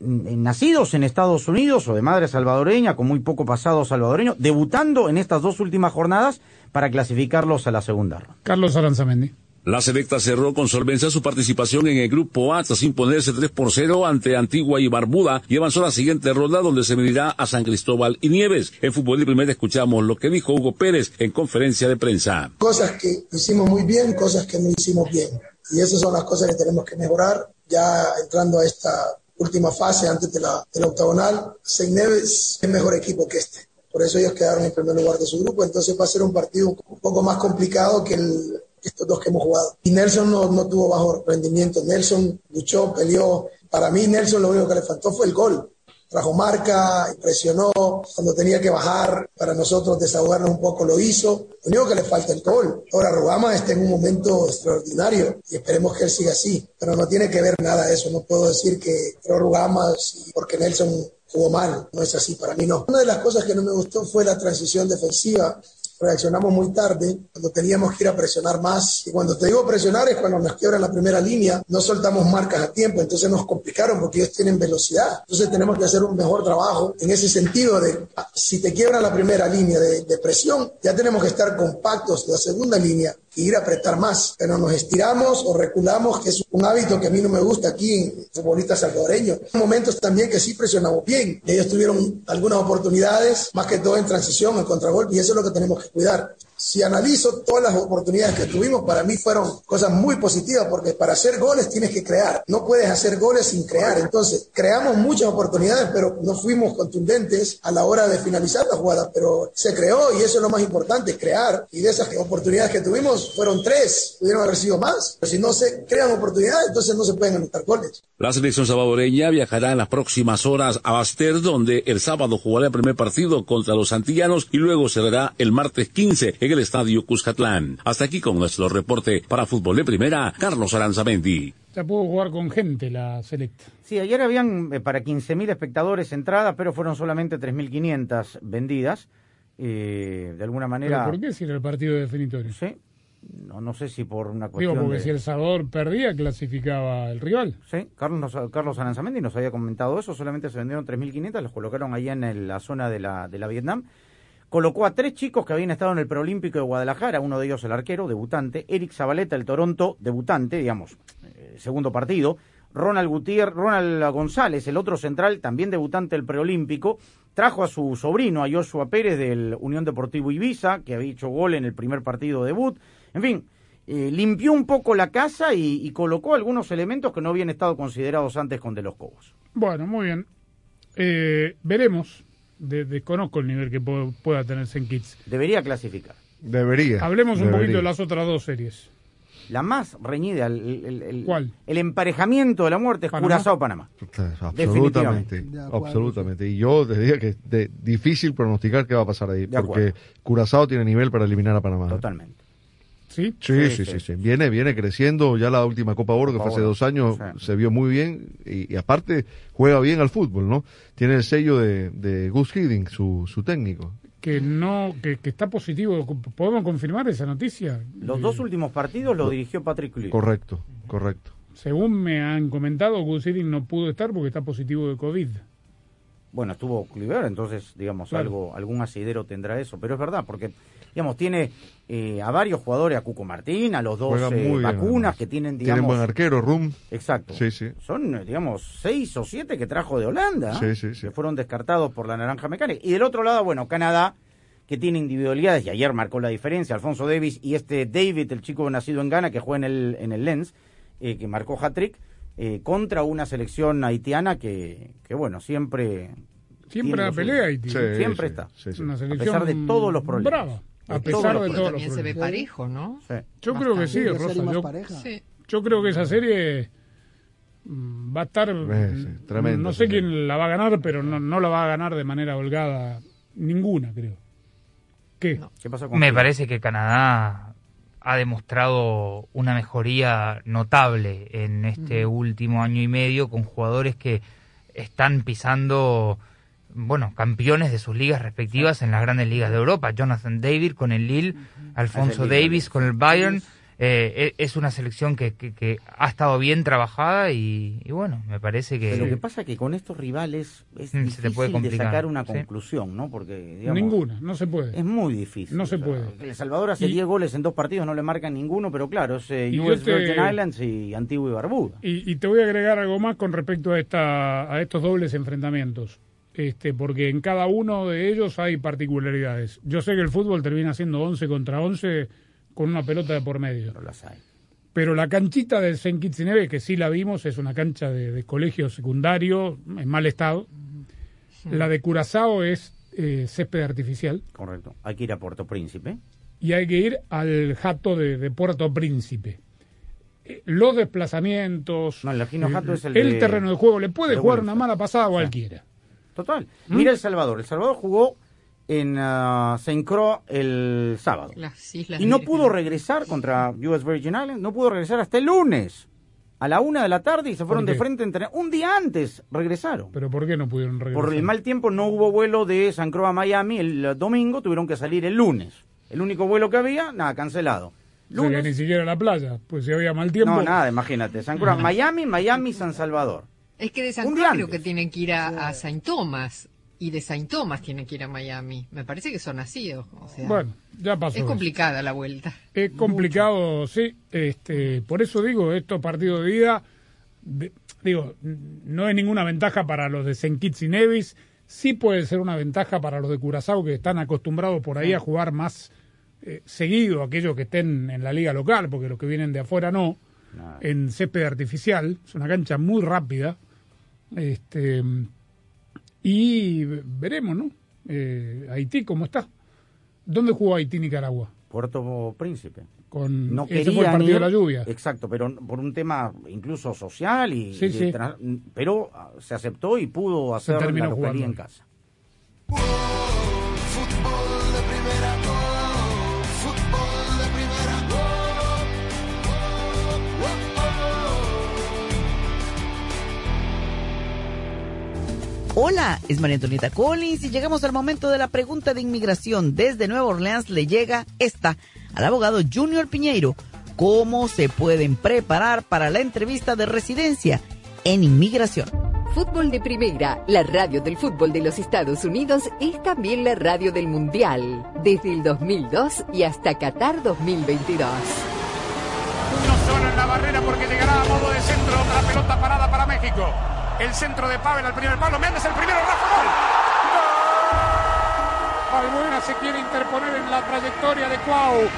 [SPEAKER 2] nacidos en Estados Unidos o de madre salvadoreña, con muy poco pasado salvadoreño, debutando en estas dos últimas jornadas para clasificarlos a la segunda ronda.
[SPEAKER 1] Carlos Aranzamendi.
[SPEAKER 21] La Selecta cerró con solvencia su participación en el grupo A tras imponerse 3 por 0 ante Antigua y Barbuda y avanzó a la siguiente ronda donde se medirá a San Cristóbal y Nieves. En fútbol de primera escuchamos lo que dijo Hugo Pérez en conferencia de prensa.
[SPEAKER 22] cosas que hicimos muy bien, cosas que no hicimos bien. Y esas son las cosas que tenemos que mejorar. Ya entrando a esta última fase antes de la, octagonal, Seis Neves es mejor equipo que este. Por eso ellos quedaron en primer lugar de su grupo. Entonces va a ser un partido un poco más complicado que el, estos dos que hemos jugado. Y Nelson no, no tuvo bajo rendimiento. Nelson luchó, peleó. Para mí, Nelson lo único que le faltó fue el gol trajo marca, presionó cuando tenía que bajar para nosotros desahogarnos un poco, lo hizo. Lo único que le falta el gol. Ahora Rugama está en un momento extraordinario y esperemos que él siga así, pero no tiene que ver nada eso. No puedo decir que Rugama sí, porque Nelson jugó mal, no es así, para mí no. Una de las cosas que no me gustó fue la transición defensiva. Reaccionamos muy tarde, cuando teníamos que ir a presionar más. Y cuando te digo presionar es cuando nos quiebran la primera línea, no soltamos marcas a tiempo, entonces nos complicaron porque ellos tienen velocidad. Entonces tenemos que hacer un mejor trabajo en ese sentido de ah, si te quiebran la primera línea de, de presión, ya tenemos que estar compactos la segunda línea e ir a apretar más. Pero nos estiramos o reculamos, que es un hábito que a mí no me gusta aquí en futbolistas salvadoreños. Hay momentos también que sí presionamos bien. Ellos tuvieron algunas oportunidades, más que todo en transición, en contragolpe, y eso es lo que tenemos que cuidar. Si analizo todas las oportunidades que tuvimos, para mí fueron cosas muy positivas, porque para hacer goles tienes que crear. No puedes hacer goles sin crear. Entonces, creamos muchas oportunidades, pero no fuimos contundentes a la hora de finalizar la jugada. Pero se creó y eso es lo más importante, crear. Y de esas oportunidades que tuvimos, fueron tres. Pudieron haber sido más. Pero si no se crean oportunidades, entonces no se pueden anotar goles.
[SPEAKER 21] La selección salvadoreña viajará en las próximas horas a Baster, donde el sábado jugará el primer partido contra los antillanos y luego cerrará el martes 15 en el estadio Cuscatlán. Hasta aquí con nuestro reporte para Fútbol de Primera, Carlos Aranzamendi.
[SPEAKER 1] Ya pudo jugar con gente la selecta.
[SPEAKER 2] Sí, ayer habían eh, para 15.000 espectadores entradas, pero fueron solamente 3.500 vendidas. Eh, de alguna manera...
[SPEAKER 1] ¿Pero ¿Por qué si era el partido definitorio?
[SPEAKER 2] Sí, no, no sé si por una cuestión
[SPEAKER 1] Digo, porque
[SPEAKER 2] de-
[SPEAKER 1] si El Salvador perdía, clasificaba el rival.
[SPEAKER 2] Sí, Carlos, nos- Carlos Aranzamendi nos había comentado eso, solamente se vendieron 3.500, los colocaron ahí en el- la zona de la, de la Vietnam. Colocó a tres chicos que habían estado en el Preolímpico de Guadalajara, uno de ellos el arquero, debutante, Eric Zabaleta, el Toronto, debutante, digamos, eh, segundo partido, Ronald Gutiérrez, Ronald González, el otro central, también debutante del Preolímpico, trajo a su sobrino, a Joshua Pérez del Unión Deportivo Ibiza, que había hecho gol en el primer partido debut, en fin, eh, limpió un poco la casa y, y colocó algunos elementos que no habían estado considerados antes con De los Cobos.
[SPEAKER 1] Bueno, muy bien. Eh, veremos. De- desconozco el nivel que pueda tener St. Kitts.
[SPEAKER 2] Debería clasificar.
[SPEAKER 4] Debería.
[SPEAKER 1] Hablemos un
[SPEAKER 4] debería.
[SPEAKER 1] poquito de las otras dos series.
[SPEAKER 2] La más reñida, el, el- el-
[SPEAKER 1] ¿Cuál?
[SPEAKER 2] el emparejamiento de la muerte es
[SPEAKER 1] ¿Panamá?
[SPEAKER 2] Curazao-Panamá.
[SPEAKER 4] Absolutamente, absolutamente. Y yo te diría que es de- difícil pronosticar qué va a pasar ahí, porque Curazao tiene nivel para eliminar a Panamá.
[SPEAKER 2] Totalmente.
[SPEAKER 1] ¿Sí?
[SPEAKER 4] Sí, sí, sí, sí. Viene, viene creciendo. Ya la última Copa Oro, que
[SPEAKER 2] Copa
[SPEAKER 4] fue hace
[SPEAKER 2] Oro.
[SPEAKER 4] dos años,
[SPEAKER 2] Sí.
[SPEAKER 4] se vio muy bien. Y, y aparte, juega bien al fútbol, ¿no? Tiene el sello de, de Gus Hiddink, su, su técnico.
[SPEAKER 1] Que no, que, que está positivo. ¿Podemos confirmar esa noticia?
[SPEAKER 2] Los
[SPEAKER 1] Eh,
[SPEAKER 2] dos últimos partidos los dirigió Patrick Cluy.
[SPEAKER 4] Correcto, correcto.
[SPEAKER 1] Según me han comentado, Gus Hiddink no pudo estar porque está positivo de COVID.
[SPEAKER 2] Bueno, estuvo Kluivert, entonces, digamos,
[SPEAKER 1] Claro.
[SPEAKER 2] algo, algún asidero tendrá eso. Pero es verdad, porque, digamos, tiene eh, a varios jugadores, a Cuco Martín, a los dos eh,
[SPEAKER 4] bien,
[SPEAKER 2] vacunas que tienen,
[SPEAKER 4] Tienen
[SPEAKER 2] digamos...
[SPEAKER 4] buen arquero, Rum.
[SPEAKER 2] Exacto.
[SPEAKER 4] Sí, sí.
[SPEAKER 2] Son, eh, digamos, seis o siete que trajo de Holanda.
[SPEAKER 4] Sí, sí, sí.
[SPEAKER 2] Que fueron descartados por la naranja mecánica. Y del otro lado, bueno, Canadá, que tiene individualidades, y ayer marcó la diferencia, Alfonso Davis y este David, el chico nacido en Ghana, que juega en el, en el Lens, eh, que marcó hat-trick, eh, contra una selección haitiana que, que bueno, siempre...
[SPEAKER 1] Siempre la pelea Haití.
[SPEAKER 4] Sí,
[SPEAKER 2] siempre
[SPEAKER 4] sí,
[SPEAKER 2] está.
[SPEAKER 4] sí, sí.
[SPEAKER 1] Una
[SPEAKER 2] A pesar de todos los problemas.
[SPEAKER 1] Brava. A
[SPEAKER 2] De
[SPEAKER 1] pesar de todos los
[SPEAKER 3] También se ve
[SPEAKER 1] problemas.
[SPEAKER 3] parejo, ¿no?
[SPEAKER 2] Sí.
[SPEAKER 1] Yo creo que sí. Rosa. Yo, yo creo que esa serie mm, va a estar.
[SPEAKER 4] Sí,
[SPEAKER 1] mm,
[SPEAKER 4] tremenda
[SPEAKER 1] no sé quién la va a ganar, pero no, no la va a ganar de manera holgada. Ninguna, creo. ¿Qué?
[SPEAKER 2] ¿Qué pasó con
[SPEAKER 6] Me
[SPEAKER 2] Chile?
[SPEAKER 6] parece que Canadá ha demostrado una mejoría notable en este último año y medio con jugadores que están pisando, bueno, campeones de sus ligas respectivas en las grandes ligas de Europa. Jonathan David con el Lille, Alfonso Davis. Con el Bayern. Eh, e- es una selección que, que- que ha estado bien trabajada y, y bueno, me parece que...
[SPEAKER 2] Pero lo que pasa es que con estos rivales es
[SPEAKER 6] Mm, se te puede
[SPEAKER 2] de
[SPEAKER 6] complicar,
[SPEAKER 2] sacar una
[SPEAKER 6] sí.
[SPEAKER 2] conclusión, ¿no? Porque, digamos,
[SPEAKER 1] Ninguna, no se puede.
[SPEAKER 2] es muy difícil.
[SPEAKER 1] No se
[SPEAKER 2] O sea,
[SPEAKER 1] puede.
[SPEAKER 2] El Salvador hace
[SPEAKER 1] Y-
[SPEAKER 2] 10 goles en dos partidos, no le marcan ninguno, pero claro, es eh, US
[SPEAKER 1] te-
[SPEAKER 2] Virgin Islands y Antigua y Barbuda.
[SPEAKER 1] Y, y te voy a agregar algo más con respecto a, esta, a estos dobles enfrentamientos. Este, porque en cada uno de ellos hay particularidades. Yo sé que el fútbol termina siendo 11 contra 11 con una pelota de por medio.
[SPEAKER 2] No las hay.
[SPEAKER 1] Pero la canchita del St. Kitts y Nevis, que sí la vimos, es una cancha de, de colegio secundario en mal estado. La de Curazao es eh, césped artificial
[SPEAKER 2] Correcto. Hay que ir a Puerto Príncipe.
[SPEAKER 1] y hay que ir al jato de, de Puerto Príncipe. Eh, Los desplazamientos,
[SPEAKER 2] No, el Lagino Jato es el
[SPEAKER 1] el
[SPEAKER 2] de-
[SPEAKER 1] terreno de juego, le puede
[SPEAKER 2] de
[SPEAKER 1] jugar una mala pasada a cualquiera.
[SPEAKER 2] Total.
[SPEAKER 1] ¿Mm?
[SPEAKER 2] Mira El Salvador. El Salvador jugó en ah, Saint Croix el sábado.
[SPEAKER 3] Las islas
[SPEAKER 2] Y no pudo regresar contra US Virgin Islands, no pudo regresar hasta el lunes. A la una de la tarde y se fueron
[SPEAKER 1] ¿Por
[SPEAKER 2] de frente. a entrenar. Un día antes regresaron.
[SPEAKER 1] Pero ¿por qué no pudieron regresar?
[SPEAKER 2] Por el mal tiempo no hubo vuelo de San Croix a Miami el eh, domingo, tuvieron que salir el lunes. El único vuelo que había, nada, cancelado.
[SPEAKER 1] O sea, que
[SPEAKER 2] Lunes,
[SPEAKER 1] ni siquiera la playa, pues si había mal tiempo.
[SPEAKER 2] no, nada, imagínate. San Croix, Miami, Miami, San Salvador.
[SPEAKER 3] Es que de San Croix creo que tienen que ir a, a Saint Thomas y de Saint Thomas tienen que ir a Miami. Me parece que son nacidos. O sea,
[SPEAKER 1] Bueno, ya pasó.
[SPEAKER 3] es
[SPEAKER 1] eso.
[SPEAKER 3] complicada la vuelta.
[SPEAKER 1] Es complicado, sí. Este, por eso digo, estos partidos de ida, de- digo, no es ninguna ventaja para los de St. Kitts y Nevis. Sí puede ser una ventaja para los de Curazao que están acostumbrados por ahí a jugar más eh, seguido aquellos que estén en la liga local, porque los que vienen de afuera no, en césped artificial. Es una cancha muy rápida. Este, y veremos, ¿no? Eh, Haití, ¿cómo está? ¿Dónde jugó Haití Nicaragua?
[SPEAKER 2] Puerto Príncipe.
[SPEAKER 1] Con,
[SPEAKER 2] no
[SPEAKER 1] ese fue el partido de la lluvia.
[SPEAKER 2] Exacto, pero por un tema incluso social y,
[SPEAKER 1] Sí,
[SPEAKER 2] y
[SPEAKER 1] sí.
[SPEAKER 2] pero ah, se aceptó y pudo hacer la en casa.
[SPEAKER 23] Hola, es María Antonieta Collins y llegamos al momento de la pregunta de inmigración. Desde Nueva Orleans le llega esta al abogado Junior Piñeiro. ¿Cómo se pueden preparar para la entrevista de residencia en inmigración?
[SPEAKER 8] Fútbol de Primera, la radio del fútbol de los Estados Unidos, es también la radio del Mundial, desde el 2002 y hasta Qatar 2022.
[SPEAKER 24] Uno solo en la barrera porque llegará a modo de centro otra pelota parada para México. El centro de Pavel al primer palo. Méndez el primero, Rafa Gol.
[SPEAKER 1] Albuena se quiere interponer en la trayectoria de Cuau.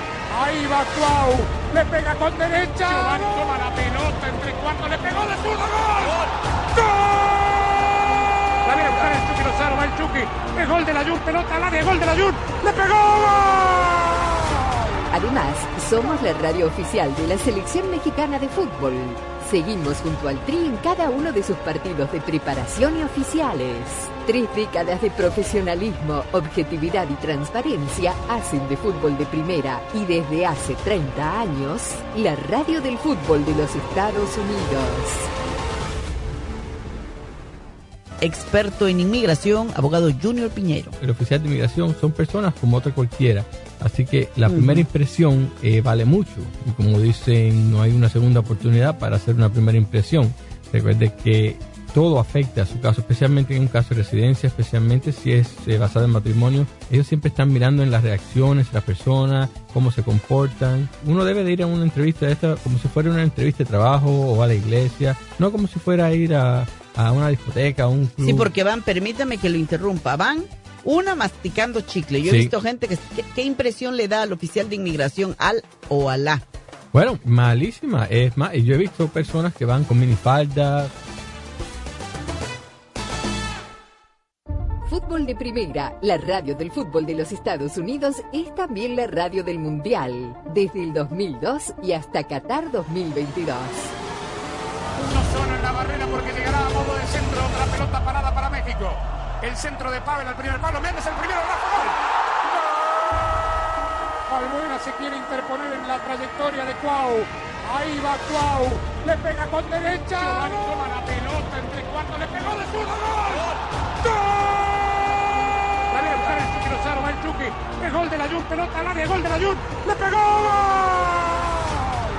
[SPEAKER 1] Ahí va Cuau. Le pega con derecha.
[SPEAKER 24] Giovanni toma la pelota entre cuartos. Le pegó de zurdo. ¡Gol!
[SPEAKER 1] La viene a buscar el Chucky Lozano. Va el Chucky. Es gol de la Jun. Pelota al área. Gol de la Jun. Le pegó. ¡Gol!
[SPEAKER 8] Además, somos la radio oficial de la Selección Mexicana de Fútbol. Seguimos junto al Tri en cada uno de sus partidos de preparación y oficiales. Tres décadas de profesionalismo, objetividad y transparencia hacen de fútbol de primera y desde hace 30 años, la radio del fútbol de los Estados Unidos.
[SPEAKER 23] Experto en inmigración, abogado Junior Piñeiro.
[SPEAKER 25] El oficial de inmigración son personas como otra cualquiera. Así que la primera impresión eh, vale mucho. Y como dicen, no hay una segunda oportunidad para hacer una primera impresión. Recuerde que todo afecta a su caso, especialmente en un caso de residencia, especialmente si es eh, basado en matrimonio. Ellos siempre están mirando en las reacciones de la persona, cómo se comportan. Uno debe de ir a una entrevista de esta como si fuera una entrevista de trabajo o a la iglesia, no como si fuera a ir a, a una discoteca, a un club.
[SPEAKER 23] Sí, porque van, permítame que lo interrumpa, van una masticando chicle. Yo he visto gente que, ¿qué impresión le da al oficial de inmigración al o a la?
[SPEAKER 25] Bueno, malísima. Es más, y yo he visto personas que van con minifalda.
[SPEAKER 8] Fútbol de Primera, la radio del fútbol de los Estados Unidos, es también la radio del Mundial, desde el 2002 y hasta Qatar 2022.
[SPEAKER 24] Uno solo en la barrera porque llegará a modo de centro otra pelota parada para México. El centro de Pavel al primer palo. Méndez el primero, Rafa Gol.
[SPEAKER 1] Albuena se quiere interponer en la trayectoria de Cuau. Ahí va Cuau. Le pega con derecha.
[SPEAKER 24] Giovanni toma la pelota entre cuartos. Le pegó de zurdo. ¡Gol!
[SPEAKER 1] La viene a buscar el Chucky Lozano. Va el Chucky. Es gol de la Jun. Pelota al área. Gol de la Jun. Le pegó. ¡Gol!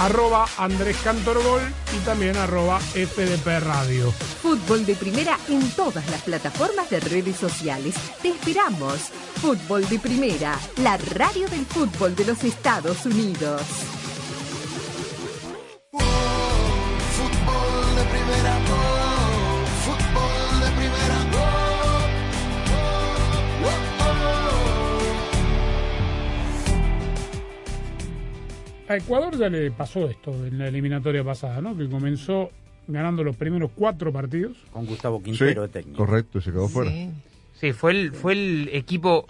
[SPEAKER 1] Arroba Andrés Cantorbol y también arroba FDP Radio.
[SPEAKER 8] Fútbol de Primera en todas las plataformas de redes sociales. Te esperamos. Fútbol de Primera, la radio del fútbol de los Estados Unidos.
[SPEAKER 20] Fútbol de primera,
[SPEAKER 1] A Ecuador ya le pasó esto en la eliminatoria pasada, ¿no? Que comenzó ganando los primeros cuatro partidos.
[SPEAKER 2] Con Gustavo
[SPEAKER 4] Sí,
[SPEAKER 2] Quintero de técnico.
[SPEAKER 4] correcto, y se quedó fuera.
[SPEAKER 6] Sí, fue el, fue el equipo,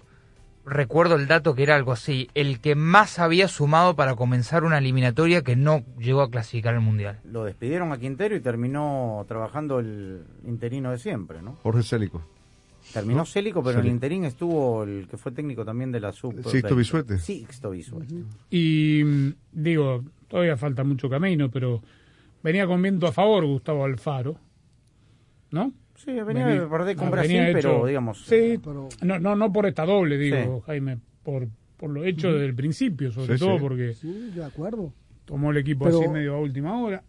[SPEAKER 6] recuerdo el dato que era algo así, el que más había sumado para comenzar una eliminatoria que no llegó a clasificar al Mundial.
[SPEAKER 2] Lo despidieron a Quintero y terminó trabajando el interino de siempre, ¿no?
[SPEAKER 4] Jorge Célico.
[SPEAKER 2] Terminó
[SPEAKER 4] ¿No?
[SPEAKER 2] Célico, pero en el interín estuvo el que fue técnico también de la sub.
[SPEAKER 4] Sixto Bisuete.
[SPEAKER 2] Sixto Bisuete.
[SPEAKER 1] Y mm, digo, todavía falta mucho camino, pero venía con viento a favor Gustavo Alfaro, ¿no?
[SPEAKER 2] Sí, venía de perder con
[SPEAKER 1] ah,
[SPEAKER 2] Brasil,
[SPEAKER 1] venía
[SPEAKER 2] pero, digamos,
[SPEAKER 1] Sí,
[SPEAKER 5] pero-
[SPEAKER 1] no, no, no por esta doble, digo,
[SPEAKER 2] Sí.
[SPEAKER 1] Jaime, por, por lo hecho desde el principio, sobre
[SPEAKER 5] Sí,
[SPEAKER 1] todo
[SPEAKER 5] sí.
[SPEAKER 1] porque
[SPEAKER 5] Sí, de acuerdo.
[SPEAKER 1] tomó el equipo
[SPEAKER 5] Pero-
[SPEAKER 1] así medio a última hora.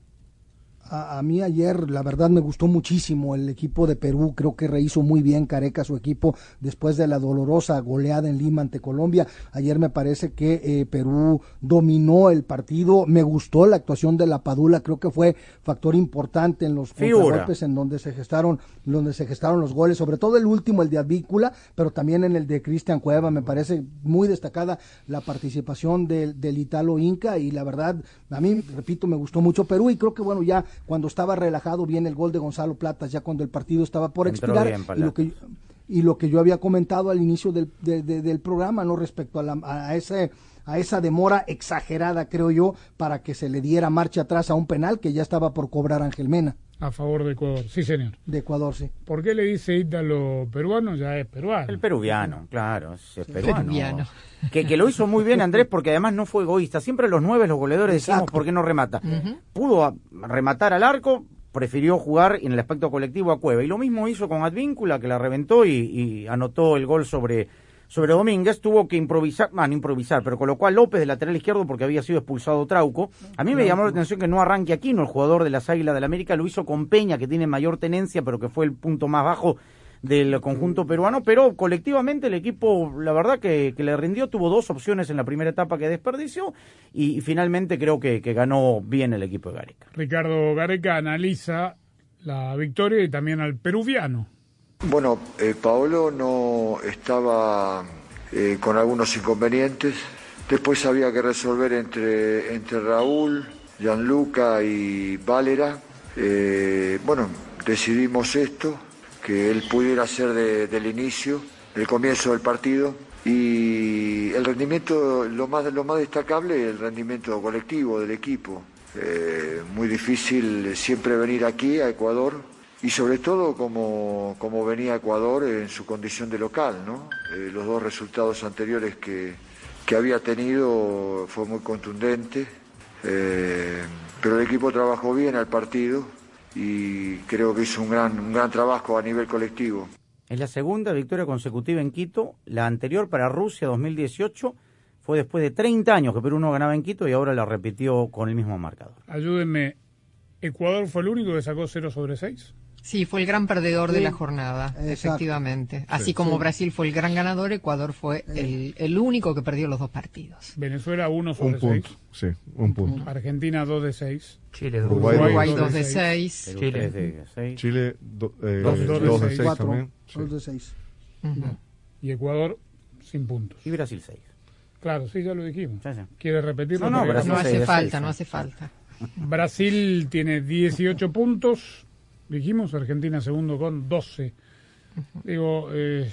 [SPEAKER 5] A, a mí ayer, la verdad, me gustó muchísimo el equipo de Perú. Creo que rehizo muy bien Careca su equipo después de la dolorosa goleada en Lima ante Colombia. Ayer me parece que eh, Perú dominó el partido. Me gustó la actuación de la Padula. Creo que fue factor importante en los contragolpes en donde se gestaron, donde se gestaron los goles. Sobre todo el último, el de Advíncula, pero también en el de Cristian Cueva. Me parece muy destacada la participación del, del Italo Inca y la verdad, a mí, repito, me gustó mucho Perú y creo que bueno, ya cuando estaba relajado viene el gol de Gonzalo Platas, ya cuando el partido estaba por
[SPEAKER 2] Entró
[SPEAKER 5] expirar
[SPEAKER 2] bien,
[SPEAKER 5] y lo que y lo que yo había comentado al inicio del, de- de- del programa, no respecto a, la, a ese a esa demora exagerada, creo yo, para que se le diera marcha atrás a un penal que ya estaba por cobrar Ángel Mena
[SPEAKER 1] A favor de Ecuador, sí señor.
[SPEAKER 5] de Ecuador, sí.
[SPEAKER 1] ¿Por qué le dice Ítalo peruano? Ya es peruano.
[SPEAKER 2] El peruviano, claro, es es peruano.
[SPEAKER 1] Peruviano.
[SPEAKER 2] Que, que lo hizo muy bien Andrés porque además no fue egoísta. Siempre los nueve, los goleadores decimos, ¿por qué no remata? Pudo a- rematar al arco, prefirió jugar en el aspecto colectivo a Cueva. Y lo mismo hizo con Advíncula, que la reventó y, y anotó el gol sobre, sobre Domínguez. Tuvo que improvisar, ah, no improvisar, pero colocó a López de lateral izquierdo porque había sido expulsado Trauco. A mí me llamó la atención que no arranque Aquino, el jugador de las Águilas del América, lo hizo con Peña, que tiene mayor tenencia, pero que fue el punto más bajo del conjunto peruano, pero colectivamente el equipo, la verdad que, que le rindió, tuvo dos opciones en la primera etapa que desperdició y, y finalmente creo que, que ganó bien el equipo de Gareca.
[SPEAKER 1] Ricardo Gareca analiza la victoria y también al peruviano.
[SPEAKER 26] Bueno, eh, Paolo no estaba eh, con algunos inconvenientes. Después había que resolver entre, entre Raúl, Gianluca y Valera. Eh, bueno, decidimos esto, que él pudiera ser de- del inicio, del comienzo del partido. Y el rendimiento, lo más, lo más destacable, el rendimiento colectivo del equipo. Eh, muy difícil siempre venir aquí a Ecuador y sobre todo como, como venía Ecuador en su condición de local, ¿no? Eh, los dos resultados anteriores que, que había tenido fue muy contundente, eh, pero el equipo trabajó bien al partido y creo que hizo un gran, un gran trabajo a nivel colectivo.
[SPEAKER 2] Es la segunda victoria consecutiva en Quito, la anterior para Rusia 2018 fue después de 30 años que Perú no ganaba en Quito y ahora la repitió con el mismo marcador.
[SPEAKER 1] Ayúdenme, ¿Ecuador fue el único que sacó 0 sobre 6?
[SPEAKER 3] Sí, fue el gran perdedor de la jornada,
[SPEAKER 1] Exacto.
[SPEAKER 3] efectivamente. Así
[SPEAKER 1] Sí.
[SPEAKER 3] como
[SPEAKER 1] Sí.
[SPEAKER 3] Brasil fue el gran ganador, Ecuador fue el, el único que perdió los dos partidos.
[SPEAKER 1] Venezuela 1 sobre
[SPEAKER 4] Un
[SPEAKER 1] 6.
[SPEAKER 4] punto, sí, un punto.
[SPEAKER 1] Argentina 2 de 6.
[SPEAKER 6] Chile
[SPEAKER 4] Uruguay,
[SPEAKER 3] Uruguay
[SPEAKER 4] dos.
[SPEAKER 3] 2 de 6.
[SPEAKER 2] Perú
[SPEAKER 1] Chile.
[SPEAKER 2] tres de seis.
[SPEAKER 4] Chile do- eh,
[SPEAKER 1] Dos- dos de
[SPEAKER 4] dos de
[SPEAKER 1] seis.
[SPEAKER 4] 6
[SPEAKER 5] Cuatro,
[SPEAKER 4] también. sí.
[SPEAKER 5] dos de seis.
[SPEAKER 1] Y Ecuador sin puntos.
[SPEAKER 2] Y Brasil 6.
[SPEAKER 1] Claro, sí, ya lo dijimos.
[SPEAKER 2] Sí, sí.
[SPEAKER 1] ¿Quiere repetirlo?
[SPEAKER 2] No, no, Brasil
[SPEAKER 3] No hace
[SPEAKER 2] de
[SPEAKER 3] falta,
[SPEAKER 2] seis,
[SPEAKER 3] ¿no? hace falta.
[SPEAKER 1] Brasil tiene 18 puntos, dijimos, Argentina segundo con 12. Digo, eh,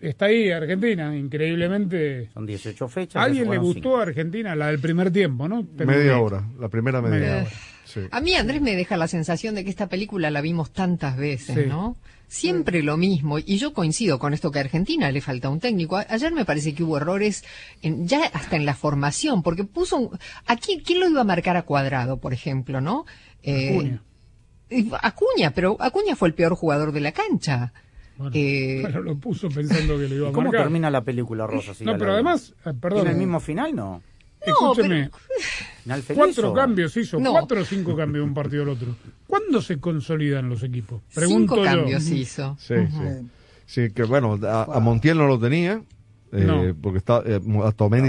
[SPEAKER 1] está ahí Argentina, increíblemente.
[SPEAKER 2] Son 18 fechas.
[SPEAKER 1] ¿A alguien le gustó Argentina, la del primer tiempo, no?
[SPEAKER 4] Media
[SPEAKER 1] que-
[SPEAKER 4] hora, la primera media,
[SPEAKER 1] Media
[SPEAKER 4] hora.
[SPEAKER 1] hora.
[SPEAKER 4] Sí.
[SPEAKER 3] A mí Andrés me deja la sensación de que esta película la vimos tantas veces,
[SPEAKER 1] Sí.
[SPEAKER 3] ¿no? Siempre lo mismo. Y yo coincido con esto que a Argentina le falta un técnico. A- Ayer me parece que hubo errores en- ya hasta en la formación, porque puso un... ¿a quién, quién lo iba a marcar a cuadrado, por ejemplo, no? Eh,
[SPEAKER 1] Acuña.
[SPEAKER 3] Eh, Acuña, pero Acuña fue el peor jugador de la cancha.
[SPEAKER 1] Bueno,
[SPEAKER 3] Eh,
[SPEAKER 1] pero lo puso pensando que lo iba a
[SPEAKER 2] ¿Y ¿Cómo
[SPEAKER 1] marcar.
[SPEAKER 2] termina la película Rosa? Si
[SPEAKER 1] No, pero además, eh, perdón.
[SPEAKER 2] ¿Tiene el mismo final? No.
[SPEAKER 1] Escúcheme,
[SPEAKER 2] Final feliz,
[SPEAKER 1] cuatro
[SPEAKER 2] o-
[SPEAKER 1] cambios hizo,
[SPEAKER 3] No.
[SPEAKER 1] cuatro o cinco cambios de un partido al otro. ¿Cuándo se consolidan los equipos? Pregunto
[SPEAKER 3] cinco
[SPEAKER 1] yo.
[SPEAKER 3] cambios hizo.
[SPEAKER 4] Sí, sí. Sí, que bueno, a, a Montiel no lo tenía, eh,
[SPEAKER 1] No.
[SPEAKER 4] porque está, eh,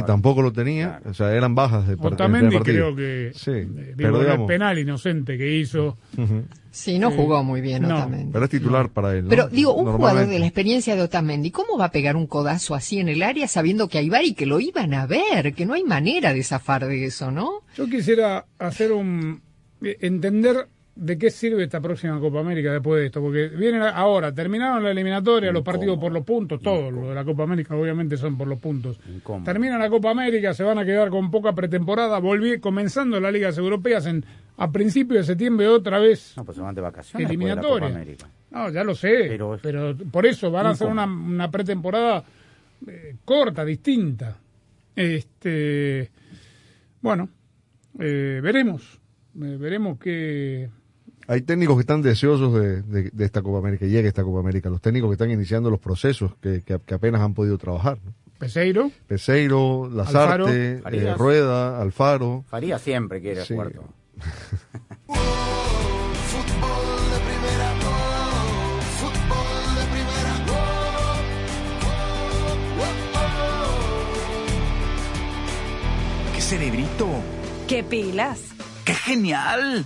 [SPEAKER 4] tampoco lo tenía, o sea, eran bajas de, par- de
[SPEAKER 1] Otamendi
[SPEAKER 4] partido.
[SPEAKER 1] creo que
[SPEAKER 4] Sí,
[SPEAKER 1] eh,
[SPEAKER 4] pero
[SPEAKER 1] digo, el
[SPEAKER 4] digamos,
[SPEAKER 1] penal inocente que hizo.
[SPEAKER 4] ujú.
[SPEAKER 3] Sí, no
[SPEAKER 1] Eh,
[SPEAKER 3] jugó muy bien
[SPEAKER 1] no.
[SPEAKER 3] Otamendi.
[SPEAKER 4] pero es titular para él. ¿no?
[SPEAKER 3] Pero digo, un jugador de la experiencia de Otamendi, ¿cómo va a pegar un codazo así en el área sabiendo que hay VAR y que lo iban a ver? Que no hay manera de zafar de eso, ¿no?
[SPEAKER 1] Yo quisiera hacer un entender ¿de qué sirve esta próxima Copa América después de esto? Porque vienen ahora, terminaron la eliminatoria, los partidos por los puntos, todo lo de la Copa América obviamente son por los puntos. Termina la Copa América, se van a quedar con poca pretemporada, volví, comenzando las ligas europeas en, a principios de septiembre otra vez.
[SPEAKER 2] No, pues se van de vacaciones.
[SPEAKER 1] Eliminatoria. No, ya lo sé, pero, por eso van a hacer una, una pretemporada eh, corta, distinta. Este, bueno, eh, veremos, eh, veremos qué
[SPEAKER 4] hay técnicos que están deseosos de, esta Copa América, que llegue esta Copa América. Los técnicos que están iniciando los procesos, que, apenas han podido trabajar.
[SPEAKER 1] Peseiro.
[SPEAKER 4] Peseiro, Lazarte, eh, Rueda, Alfaro.
[SPEAKER 2] Faría siempre quiere sí. cuarto.
[SPEAKER 27] ¡Qué cerebrito!
[SPEAKER 15] ¡Qué pilas!
[SPEAKER 27] ¡Qué genial!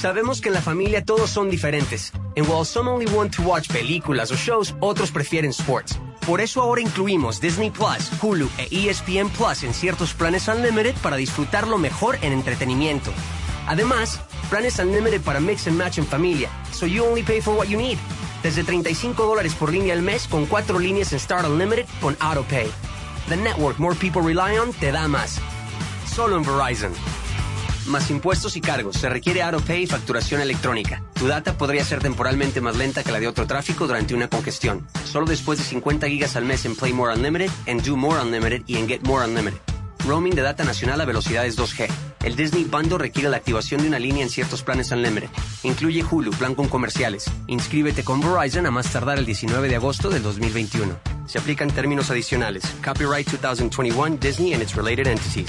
[SPEAKER 9] Sabemos que en la familia todos son diferentes. And while some only want to watch películas o shows, otros prefieren sports. Por eso ahora incluimos Disney Plus, Hulu e ESPN Plus en ciertos planes Unlimited para disfrutarlo mejor en entretenimiento. Además, planes Unlimited para mix and match en familia, so you only pay for what you need. Desde 35 dólares por línea al mes con cuatro líneas en Start Unlimited con AutoPay. The network more people rely on te da más. Solo en Verizon más impuestos y cargos. Se requiere AutoPay y facturación electrónica. Tu data podría ser temporalmente más lenta que la de otro tráfico durante una congestión. Solo después de 50 gigas al mes en Play More Unlimited, en Do More Unlimited y en Get More Unlimited. Roaming de data nacional a velocidades 2G. El Disney Bundle requiere la activación de una línea en ciertos planes Unlimited. Incluye Hulu, plan con comerciales. Inscríbete con Verizon a más tardar el 19 de agosto del 2021. Se aplican términos adicionales. Copyright 2021 Disney and its related entities.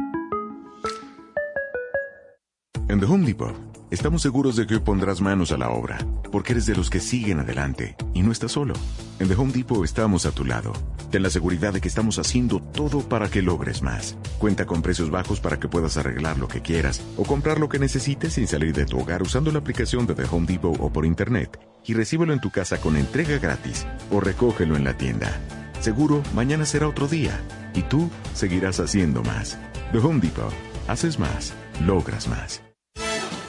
[SPEAKER 28] En The Home Depot, estamos seguros de que pondrás manos a la obra, porque eres de los que siguen adelante y no estás solo. En The Home Depot estamos a tu lado. Ten la seguridad de que estamos haciendo todo para que logres más. Cuenta con precios bajos para que puedas arreglar lo que quieras o comprar lo que necesites sin salir de tu hogar usando la aplicación de The Home Depot o por internet y recíbelo en tu casa con entrega gratis o recógelo en la tienda. Seguro, mañana será otro día y tú seguirás haciendo más. The Home Depot. Haces más, logras más.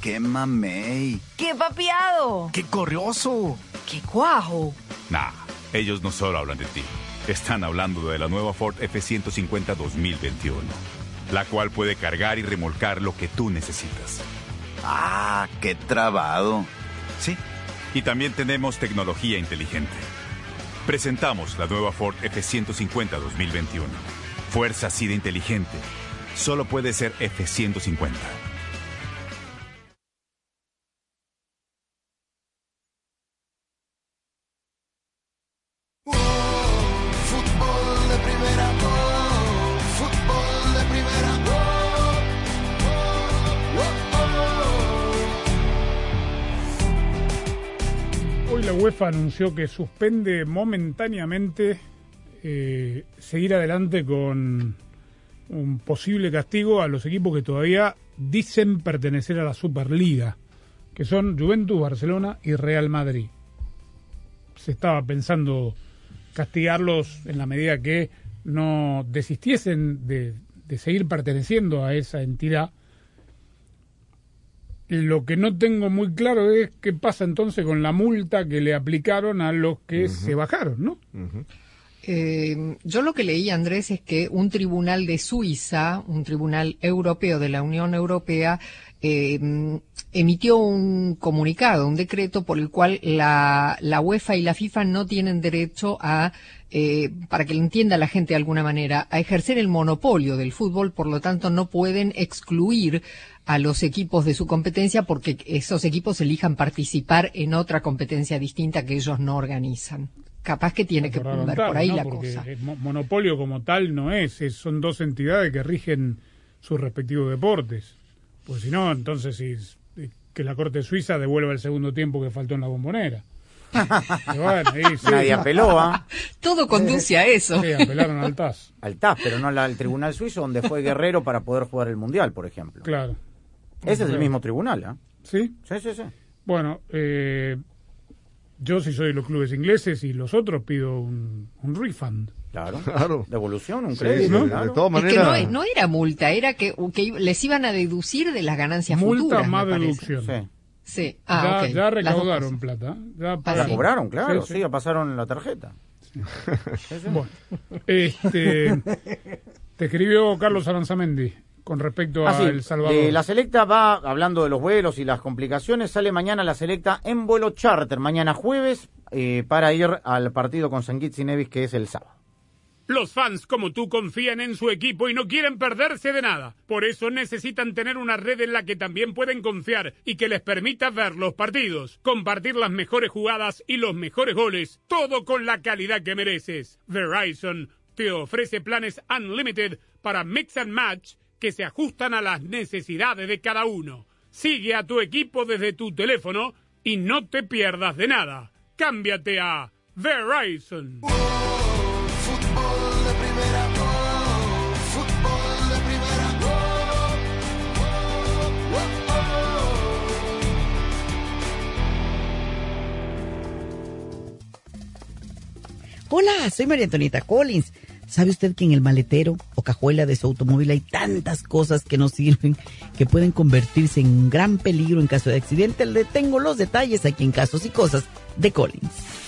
[SPEAKER 27] ¡Qué mamey!
[SPEAKER 15] ¡Qué papiado!
[SPEAKER 27] ¡Qué corrioso!
[SPEAKER 15] ¡Qué cuajo!
[SPEAKER 10] Nah, ellos no solo hablan de ti. Están hablando de la nueva Ford F-150 2021, la cual puede cargar y remolcar lo que tú necesitas.
[SPEAKER 27] ¡Ah, qué trabado!
[SPEAKER 10] Sí, y también tenemos tecnología inteligente. Presentamos la nueva Ford F-150 2021. Fuerza así de inteligente. Solo puede ser F-150.
[SPEAKER 1] UEFA anunció que suspende momentáneamente eh, seguir adelante con un posible castigo a los equipos que todavía dicen pertenecer a la Superliga, que son Juventus, Barcelona y Real Madrid. Se estaba pensando castigarlos en la medida que no desistiesen de, de seguir perteneciendo a esa entidad. Lo que no tengo muy claro es qué pasa entonces con la multa que le aplicaron a los que se bajaron, ¿no?
[SPEAKER 3] Eh, yo lo que leí, Andrés, es que un tribunal de Suiza, un tribunal europeo de la Unión Europea, eh, emitió un comunicado, un decreto por el cual la, la UEFA y la FIFA no tienen derecho a, eh, para que lo entienda la gente de alguna manera, a ejercer el monopolio del fútbol, por lo tanto no pueden excluir a los equipos de su competencia porque esos equipos elijan participar en otra competencia distinta que ellos no organizan capaz que tiene que ver por ahí
[SPEAKER 1] ¿no?
[SPEAKER 3] la
[SPEAKER 1] Porque
[SPEAKER 3] cosa.
[SPEAKER 1] el monopolio como tal no es, es- son dos entidades que rigen sus respectivos deportes. Pues si no, entonces si, eh, que la Corte Suiza devuelva el segundo tiempo que faltó en la bombonera. Y bueno, ahí sí.
[SPEAKER 2] Nadie apeló, ¿ah?
[SPEAKER 3] Todo conduce a eso.
[SPEAKER 1] Sí, apelaron al TAS.
[SPEAKER 2] Al TAS, pero no al- al Tribunal Suizo, donde fue Guerrero para poder jugar el Mundial, por ejemplo.
[SPEAKER 1] Claro.
[SPEAKER 2] Ese es el mismo tribunal, ¿ah?
[SPEAKER 1] ¿Sí?
[SPEAKER 2] Sí, sí, sí.
[SPEAKER 1] Bueno, eh, yo si soy de los clubes ingleses y los otros pido un, un refund.
[SPEAKER 2] Claro.
[SPEAKER 4] Claro.
[SPEAKER 2] Devolución, un
[SPEAKER 4] Sí,
[SPEAKER 2] crédito,
[SPEAKER 4] ¿no?
[SPEAKER 2] claro.
[SPEAKER 4] De todas
[SPEAKER 3] Es que no,
[SPEAKER 4] maneras.
[SPEAKER 3] no era multa, era que, que les iban a deducir de las ganancias
[SPEAKER 1] Multa
[SPEAKER 3] futuras. me
[SPEAKER 1] más deducción.
[SPEAKER 2] Sí.
[SPEAKER 3] Sí.
[SPEAKER 1] ya,
[SPEAKER 3] Ah,
[SPEAKER 1] ya
[SPEAKER 3] dos
[SPEAKER 1] recaudaron plata. Ya
[SPEAKER 2] La
[SPEAKER 1] pagaron.
[SPEAKER 2] cobraron, claro,
[SPEAKER 1] Sí,
[SPEAKER 2] sí,
[SPEAKER 1] sí.
[SPEAKER 2] ya pasaron la tarjeta. Sí, sí.
[SPEAKER 1] Bueno, este, te escribió Carlos Aranzamendi con respecto
[SPEAKER 2] Ah,
[SPEAKER 1] a
[SPEAKER 2] sí,
[SPEAKER 1] El Salvador.
[SPEAKER 2] de la Selecta va, hablando de los vuelos y las complicaciones, sale mañana la Selecta en vuelo charter, mañana jueves, eh, para ir al partido con San Kitts y Nevis, que es el sábado.
[SPEAKER 1] Los fans como tú confían en su equipo y no quieren perderse de nada. Por eso necesitan tener una red en la que también pueden confiar y que les permita ver los partidos, compartir las mejores jugadas y los mejores goles, todo con la calidad que mereces. Verizon te ofrece planes unlimited para mix and match que se ajustan a las necesidades de cada uno. Sigue a tu equipo desde tu teléfono y no te pierdas de nada. Cámbiate a Verizon.
[SPEAKER 29] Hola, soy María Antonieta Collins. ¿Sabe usted que en el maletero o cajuela de su automóvil hay tantas cosas que no sirven que pueden convertirse en un gran peligro en caso de accidente? Le tengo los detalles aquí en Casos y Cosas de Collins.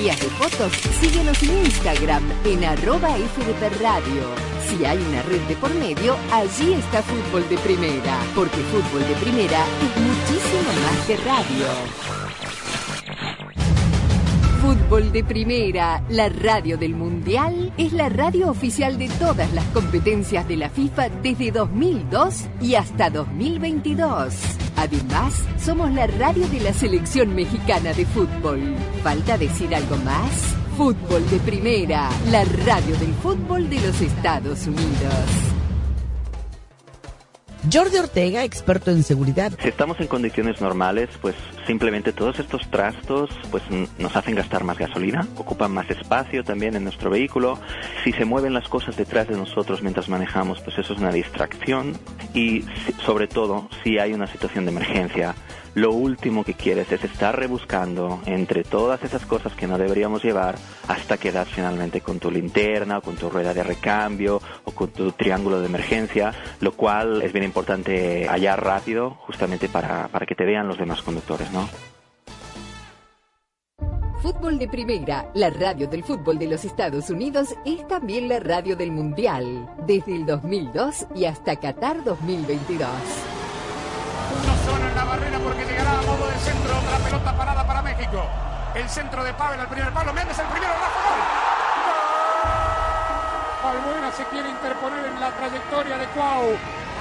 [SPEAKER 8] de fotos, síguenos en Instagram en arroba FDP Radio. Si hay una red de por medio, allí está Fútbol de Primera, porque Fútbol de Primera es muchísimo más que radio. Fútbol de Primera, la radio del Mundial, es la radio oficial de todas las competencias de la FIFA desde 2002 y hasta 2022. Además, somos la radio de la selección mexicana de fútbol. ¿Falta decir algo más? Fútbol de Primera, la radio del fútbol de los Estados Unidos.
[SPEAKER 29] Jordi Ortega, experto en seguridad.
[SPEAKER 30] Si estamos en condiciones normales, pues simplemente todos estos trastos pues nos hacen gastar más gasolina, ocupan más espacio también en nuestro vehículo. Si se mueven las cosas detrás de nosotros mientras manejamos, pues eso es una distracción y sobre todo si hay una situación de emergencia, lo último que quieres es estar rebuscando entre todas esas cosas que no deberíamos llevar hasta que das finalmente con tu linterna o con tu rueda de recambio o con tu triángulo de emergencia, lo cual es bien importante hallar rápido justamente para, para que te vean los demás conductores, ¿no?
[SPEAKER 8] Fútbol de Primera, la radio del fútbol de los Estados Unidos, es también la radio del Mundial, desde el 2002 y hasta Qatar 2022.
[SPEAKER 1] Uno solo en la barrera porque a modo de centro otra pelota parada para México.
[SPEAKER 31] El centro de Pavel al primer palo. Méndez el primero. Rafa gol.
[SPEAKER 1] Balbuena se quiere interponer en la trayectoria de Cuau.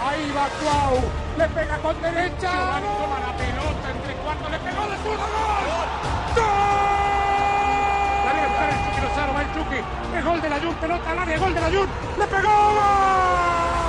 [SPEAKER 1] Ahí va Cuau. Le pega con derecha. Giovanni toma la pelota entre cuatro. Le pegó de zurdo. ¡Gol! ¡Gol! La viene a el Chucky Lozano. Va el Chucky. Es gol de la Jun. Pelota al área. Gol de la Jun. ¡Le pegó! ¡Gol!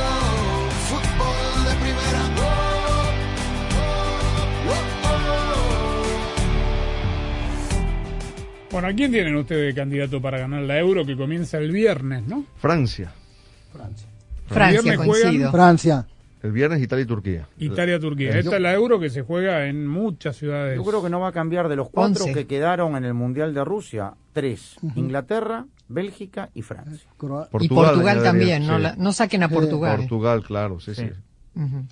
[SPEAKER 1] Bueno, ¿a quién tienen ustedes de candidato para ganar la Euro que comienza el viernes, no?
[SPEAKER 4] Francia.
[SPEAKER 32] Francia.
[SPEAKER 1] El viernes juegan
[SPEAKER 32] Francia.
[SPEAKER 4] El viernes Italia y Turquía.
[SPEAKER 1] Italia-Turquía.
[SPEAKER 2] Eh,
[SPEAKER 1] Esta
[SPEAKER 2] yo-
[SPEAKER 1] es la Euro que se juega en muchas ciudades.
[SPEAKER 2] Yo creo que no va a cambiar de los cuatro
[SPEAKER 1] Once.
[SPEAKER 2] que quedaron en el Mundial de Rusia. Tres. Inglaterra, Bélgica y Francia.
[SPEAKER 3] Y Portugal también, no,
[SPEAKER 4] sí.
[SPEAKER 3] La- no saquen a Portugal.
[SPEAKER 4] Portugal, claro, sí, sí.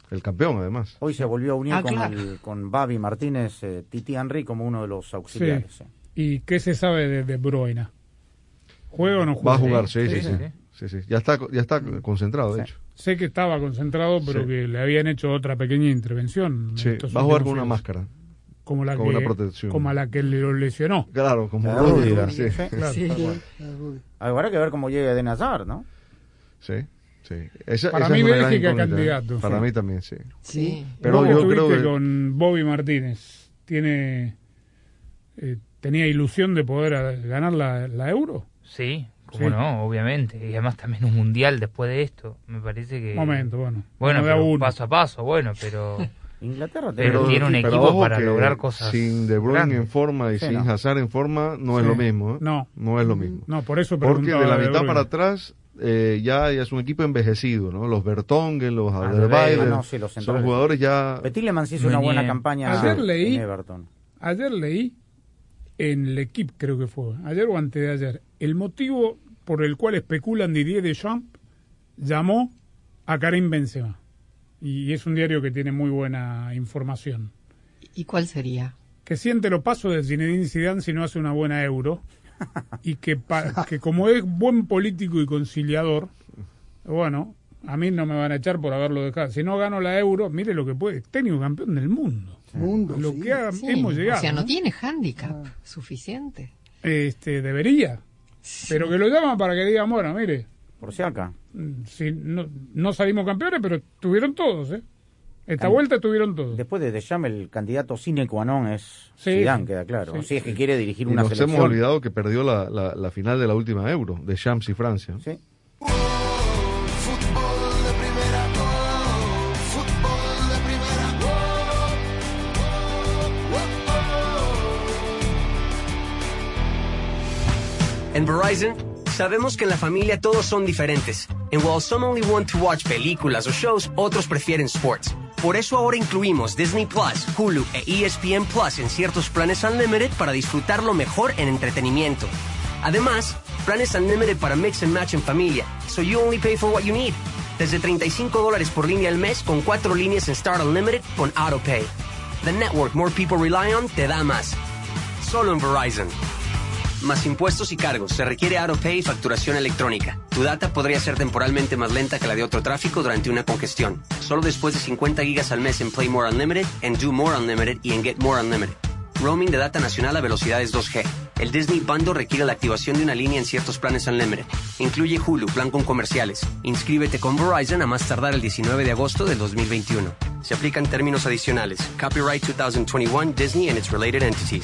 [SPEAKER 4] El campeón, además.
[SPEAKER 2] Hoy se volvió a unir
[SPEAKER 3] Ah,
[SPEAKER 2] con,
[SPEAKER 3] claro.
[SPEAKER 2] el- con Babi Martínez, eh, Titi Henry como uno de los auxiliares.
[SPEAKER 1] Sí.
[SPEAKER 2] eh.
[SPEAKER 1] ¿Y qué se sabe de De Bruyne? ¿Juega o no juega?
[SPEAKER 4] Va a jugar, sí, sí, sí. Sí, sí. Ya está, ya está concentrado, de hecho.
[SPEAKER 1] Sé que estaba concentrado, pero
[SPEAKER 4] Sí.
[SPEAKER 1] que le habían hecho otra pequeña intervención.
[SPEAKER 4] Sí, va a jugar con una máscara.
[SPEAKER 1] Como la
[SPEAKER 4] con
[SPEAKER 1] que,
[SPEAKER 4] una protección.
[SPEAKER 1] Como a la que lo lesionó.
[SPEAKER 4] Claro, como
[SPEAKER 2] Ah,
[SPEAKER 4] Rudiger,
[SPEAKER 2] Rudiger,
[SPEAKER 4] sí.
[SPEAKER 1] Claro.
[SPEAKER 2] Habrá que ver cómo llega de Nazar, ¿no?
[SPEAKER 4] Sí, sí. Esa-
[SPEAKER 1] Para
[SPEAKER 4] esa
[SPEAKER 1] mí Bélgica
[SPEAKER 4] incógnita.
[SPEAKER 1] candidato.
[SPEAKER 4] Para
[SPEAKER 1] Sí.
[SPEAKER 4] mí también, sí.
[SPEAKER 3] Sí.
[SPEAKER 4] Pero yo creo que...
[SPEAKER 1] con Bobby Martínez. ¿Tiene, eh, ¿Tenía ilusión de poder a- ganar la, la Euro?
[SPEAKER 6] Sí, como
[SPEAKER 1] Sí.
[SPEAKER 6] no, obviamente. Y además también un mundial después de esto. Me parece que.
[SPEAKER 1] Momento, bueno.
[SPEAKER 6] Bueno, pero
[SPEAKER 1] uno.
[SPEAKER 6] paso a paso, bueno, pero.
[SPEAKER 2] Inglaterra
[SPEAKER 6] pero tiene un equipo para lograr cosas.
[SPEAKER 4] Sin De Bruyne
[SPEAKER 6] grandes.
[SPEAKER 4] en forma y
[SPEAKER 2] Sí,
[SPEAKER 4] sin
[SPEAKER 2] no.
[SPEAKER 4] Hazard en forma no
[SPEAKER 1] Sí.
[SPEAKER 4] es lo mismo. ¿eh?
[SPEAKER 1] No.
[SPEAKER 4] No es lo mismo.
[SPEAKER 1] No, por eso
[SPEAKER 4] Porque de la
[SPEAKER 1] de
[SPEAKER 4] mitad para atrás eh, ya, ya es un equipo envejecido, ¿no? Los Bertongen, los
[SPEAKER 2] Ah,
[SPEAKER 4] Alderweireld,
[SPEAKER 2] no, sí, los
[SPEAKER 4] son
[SPEAKER 2] centrales.
[SPEAKER 4] jugadores ya...
[SPEAKER 2] Tillemans hizo una buena campaña
[SPEAKER 1] Ayer
[SPEAKER 2] en
[SPEAKER 1] leí,
[SPEAKER 2] Everton.
[SPEAKER 1] ayer leí en el equipo, creo que fue, ayer o antes de ayer, el motivo por el cual especulan Didier Deschamps llamó a Karim Benzema. Y es un diario que tiene muy buena información.
[SPEAKER 3] ¿Y cuál sería?
[SPEAKER 1] Que siente los pasos de Zinedine Zidane si no hace una buena Euro. y que, pa- que como es buen político y conciliador, bueno, a mí no me van a echar por haberlo dejado. Si no gano la Euro, mire lo que puede. Técnico campeón del mundo.
[SPEAKER 32] Mundo,
[SPEAKER 1] Lo
[SPEAKER 32] sí.
[SPEAKER 1] que ha-
[SPEAKER 3] Sí,
[SPEAKER 1] hemos llegado.
[SPEAKER 3] O sea, no
[SPEAKER 1] ¿no?
[SPEAKER 3] tiene handicap suficiente.
[SPEAKER 1] Este, debería. Pero que lo llaman para que digan, bueno, mire,
[SPEAKER 2] Por si acá.
[SPEAKER 1] mm, si no, no salimos campeones, pero tuvieron todos, ¿eh? Esta
[SPEAKER 2] Can-
[SPEAKER 1] vuelta tuvieron todos.
[SPEAKER 2] Después de Deschamps, el candidato sine qua non es
[SPEAKER 1] Sí,
[SPEAKER 2] Zidane, queda claro.
[SPEAKER 1] Sí.
[SPEAKER 2] Si es que quiere dirigir
[SPEAKER 4] Y
[SPEAKER 2] una
[SPEAKER 4] nos
[SPEAKER 2] selección.
[SPEAKER 4] hemos olvidado que perdió la, la, la final de la última Euro, de Champs y Francia.
[SPEAKER 2] Sí.
[SPEAKER 9] En Verizon, sabemos que en la familia todos son diferentes. And while some only want to watch películas o shows, otros prefieren sports. Por eso ahora incluimos Disney Plus, Hulu e ESPN Plus en ciertos planes Unlimited para disfrutarlo mejor en entretenimiento. Además, planes Unlimited para mix and match en familia, so you only pay for what you need. Desde 35 dólares por línea al mes con cuatro líneas en Start Unlimited con AutoPay. The network more people rely on te da más. Solo en Verizon. Más impuestos y cargos. Se requiere AutoPay y facturación electrónica. Tu data podría ser temporalmente más lenta que la de otro tráfico durante una congestión. Solo después de 50 gigas al mes en Play More Unlimited, en Do More Unlimited y en Get More Unlimited. Roaming de data nacional a velocidades 2G. El Disney Bundle requiere la activación de una línea en ciertos planes Unlimited. Incluye Hulu, plan con comerciales. Inscríbete con Verizon a más tardar el 19 de agosto del 2021. Se aplican términos adicionales. Copyright 2021 Disney and its related entities.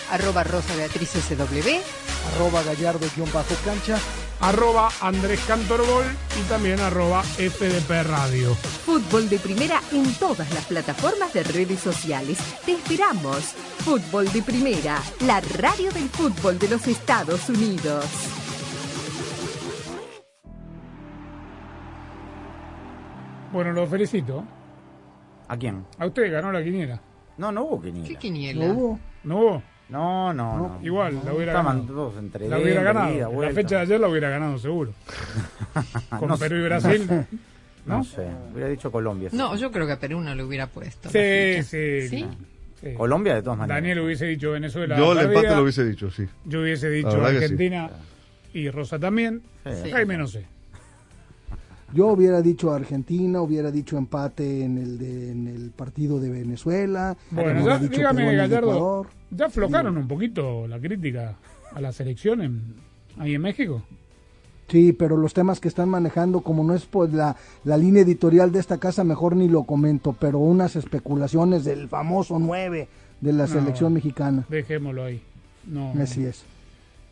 [SPEAKER 3] Arroba Rosa Beatriz SW.
[SPEAKER 32] Arroba Gallardo-Cancha.
[SPEAKER 1] Arroba Andrés Cantorbol y también arroba FDP Radio.
[SPEAKER 8] Fútbol de Primera en todas las plataformas de redes sociales. Te esperamos. Fútbol de Primera, la radio del fútbol de los Estados Unidos.
[SPEAKER 1] Bueno, lo felicito.
[SPEAKER 2] ¿A quién?
[SPEAKER 1] A usted ganó la quiniela.
[SPEAKER 2] No, no hubo quiniela.
[SPEAKER 3] ¿Qué quiniela?
[SPEAKER 1] ¿No hubo? ¿No hubo?
[SPEAKER 2] No, no, no.
[SPEAKER 1] Igual, la hubiera
[SPEAKER 2] Estaban
[SPEAKER 1] ganado.
[SPEAKER 2] todos entre
[SPEAKER 1] la hubiera ganado. la fecha de ayer la hubiera ganado seguro. Con
[SPEAKER 2] No
[SPEAKER 1] Perú y Brasil.
[SPEAKER 2] No,
[SPEAKER 1] ¿No?
[SPEAKER 2] sé, hubiera dicho Colombia. sí.
[SPEAKER 3] No, yo creo que a Perú no le hubiera puesto.
[SPEAKER 1] Sí, sí.
[SPEAKER 3] ¿Sí?
[SPEAKER 1] sí.
[SPEAKER 2] Colombia de todas maneras.
[SPEAKER 1] Daniel hubiese dicho Venezuela.
[SPEAKER 4] Yo el empate lo hubiese dicho, sí.
[SPEAKER 1] Yo hubiese dicho
[SPEAKER 4] sí.
[SPEAKER 1] Argentina y Rosa también.
[SPEAKER 2] Sí.
[SPEAKER 1] Jaime no sé.
[SPEAKER 32] Yo hubiera dicho Argentina, hubiera dicho empate en el de, en el partido de Venezuela.
[SPEAKER 1] Bueno, ya,
[SPEAKER 32] dicho
[SPEAKER 1] dígame, Gallardo. ¿ya aflojaron un poquito la crítica a la selección en- ahí en México?
[SPEAKER 32] Sí, pero los temas que están manejando, como no es pues la, la línea editorial de esta casa, mejor ni lo comento, pero unas especulaciones del famoso 9 de la
[SPEAKER 1] No,
[SPEAKER 32] selección mexicana.
[SPEAKER 1] Dejémoslo ahí. No,
[SPEAKER 32] Así es.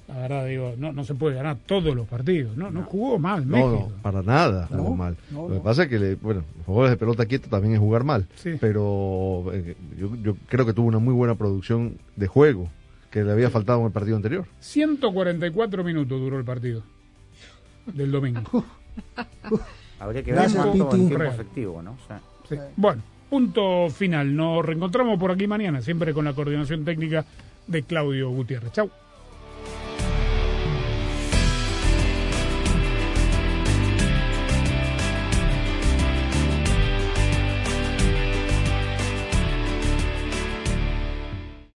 [SPEAKER 1] La verdad, digo, no, no se puede ganar todos los partidos. No, no jugó mal México.
[SPEAKER 4] no, para nada jugó
[SPEAKER 1] No,
[SPEAKER 4] mal.
[SPEAKER 1] no,
[SPEAKER 4] Lo que pasa es que, le, bueno, los jugadores de pelota quieta también es jugar mal.
[SPEAKER 1] Sí.
[SPEAKER 4] Pero eh, yo, yo creo que tuvo una muy buena producción de juego que le había faltado en el partido anterior.
[SPEAKER 1] 144 minutos duró el partido del domingo.
[SPEAKER 2] Habría que ver
[SPEAKER 1] Gracias,
[SPEAKER 2] cuánto en tiempo efectivo, ¿no? O sea,
[SPEAKER 1] Sí. Bueno, punto final. Nos reencontramos por aquí mañana, siempre con la coordinación técnica de Claudio Gutiérrez. Chau.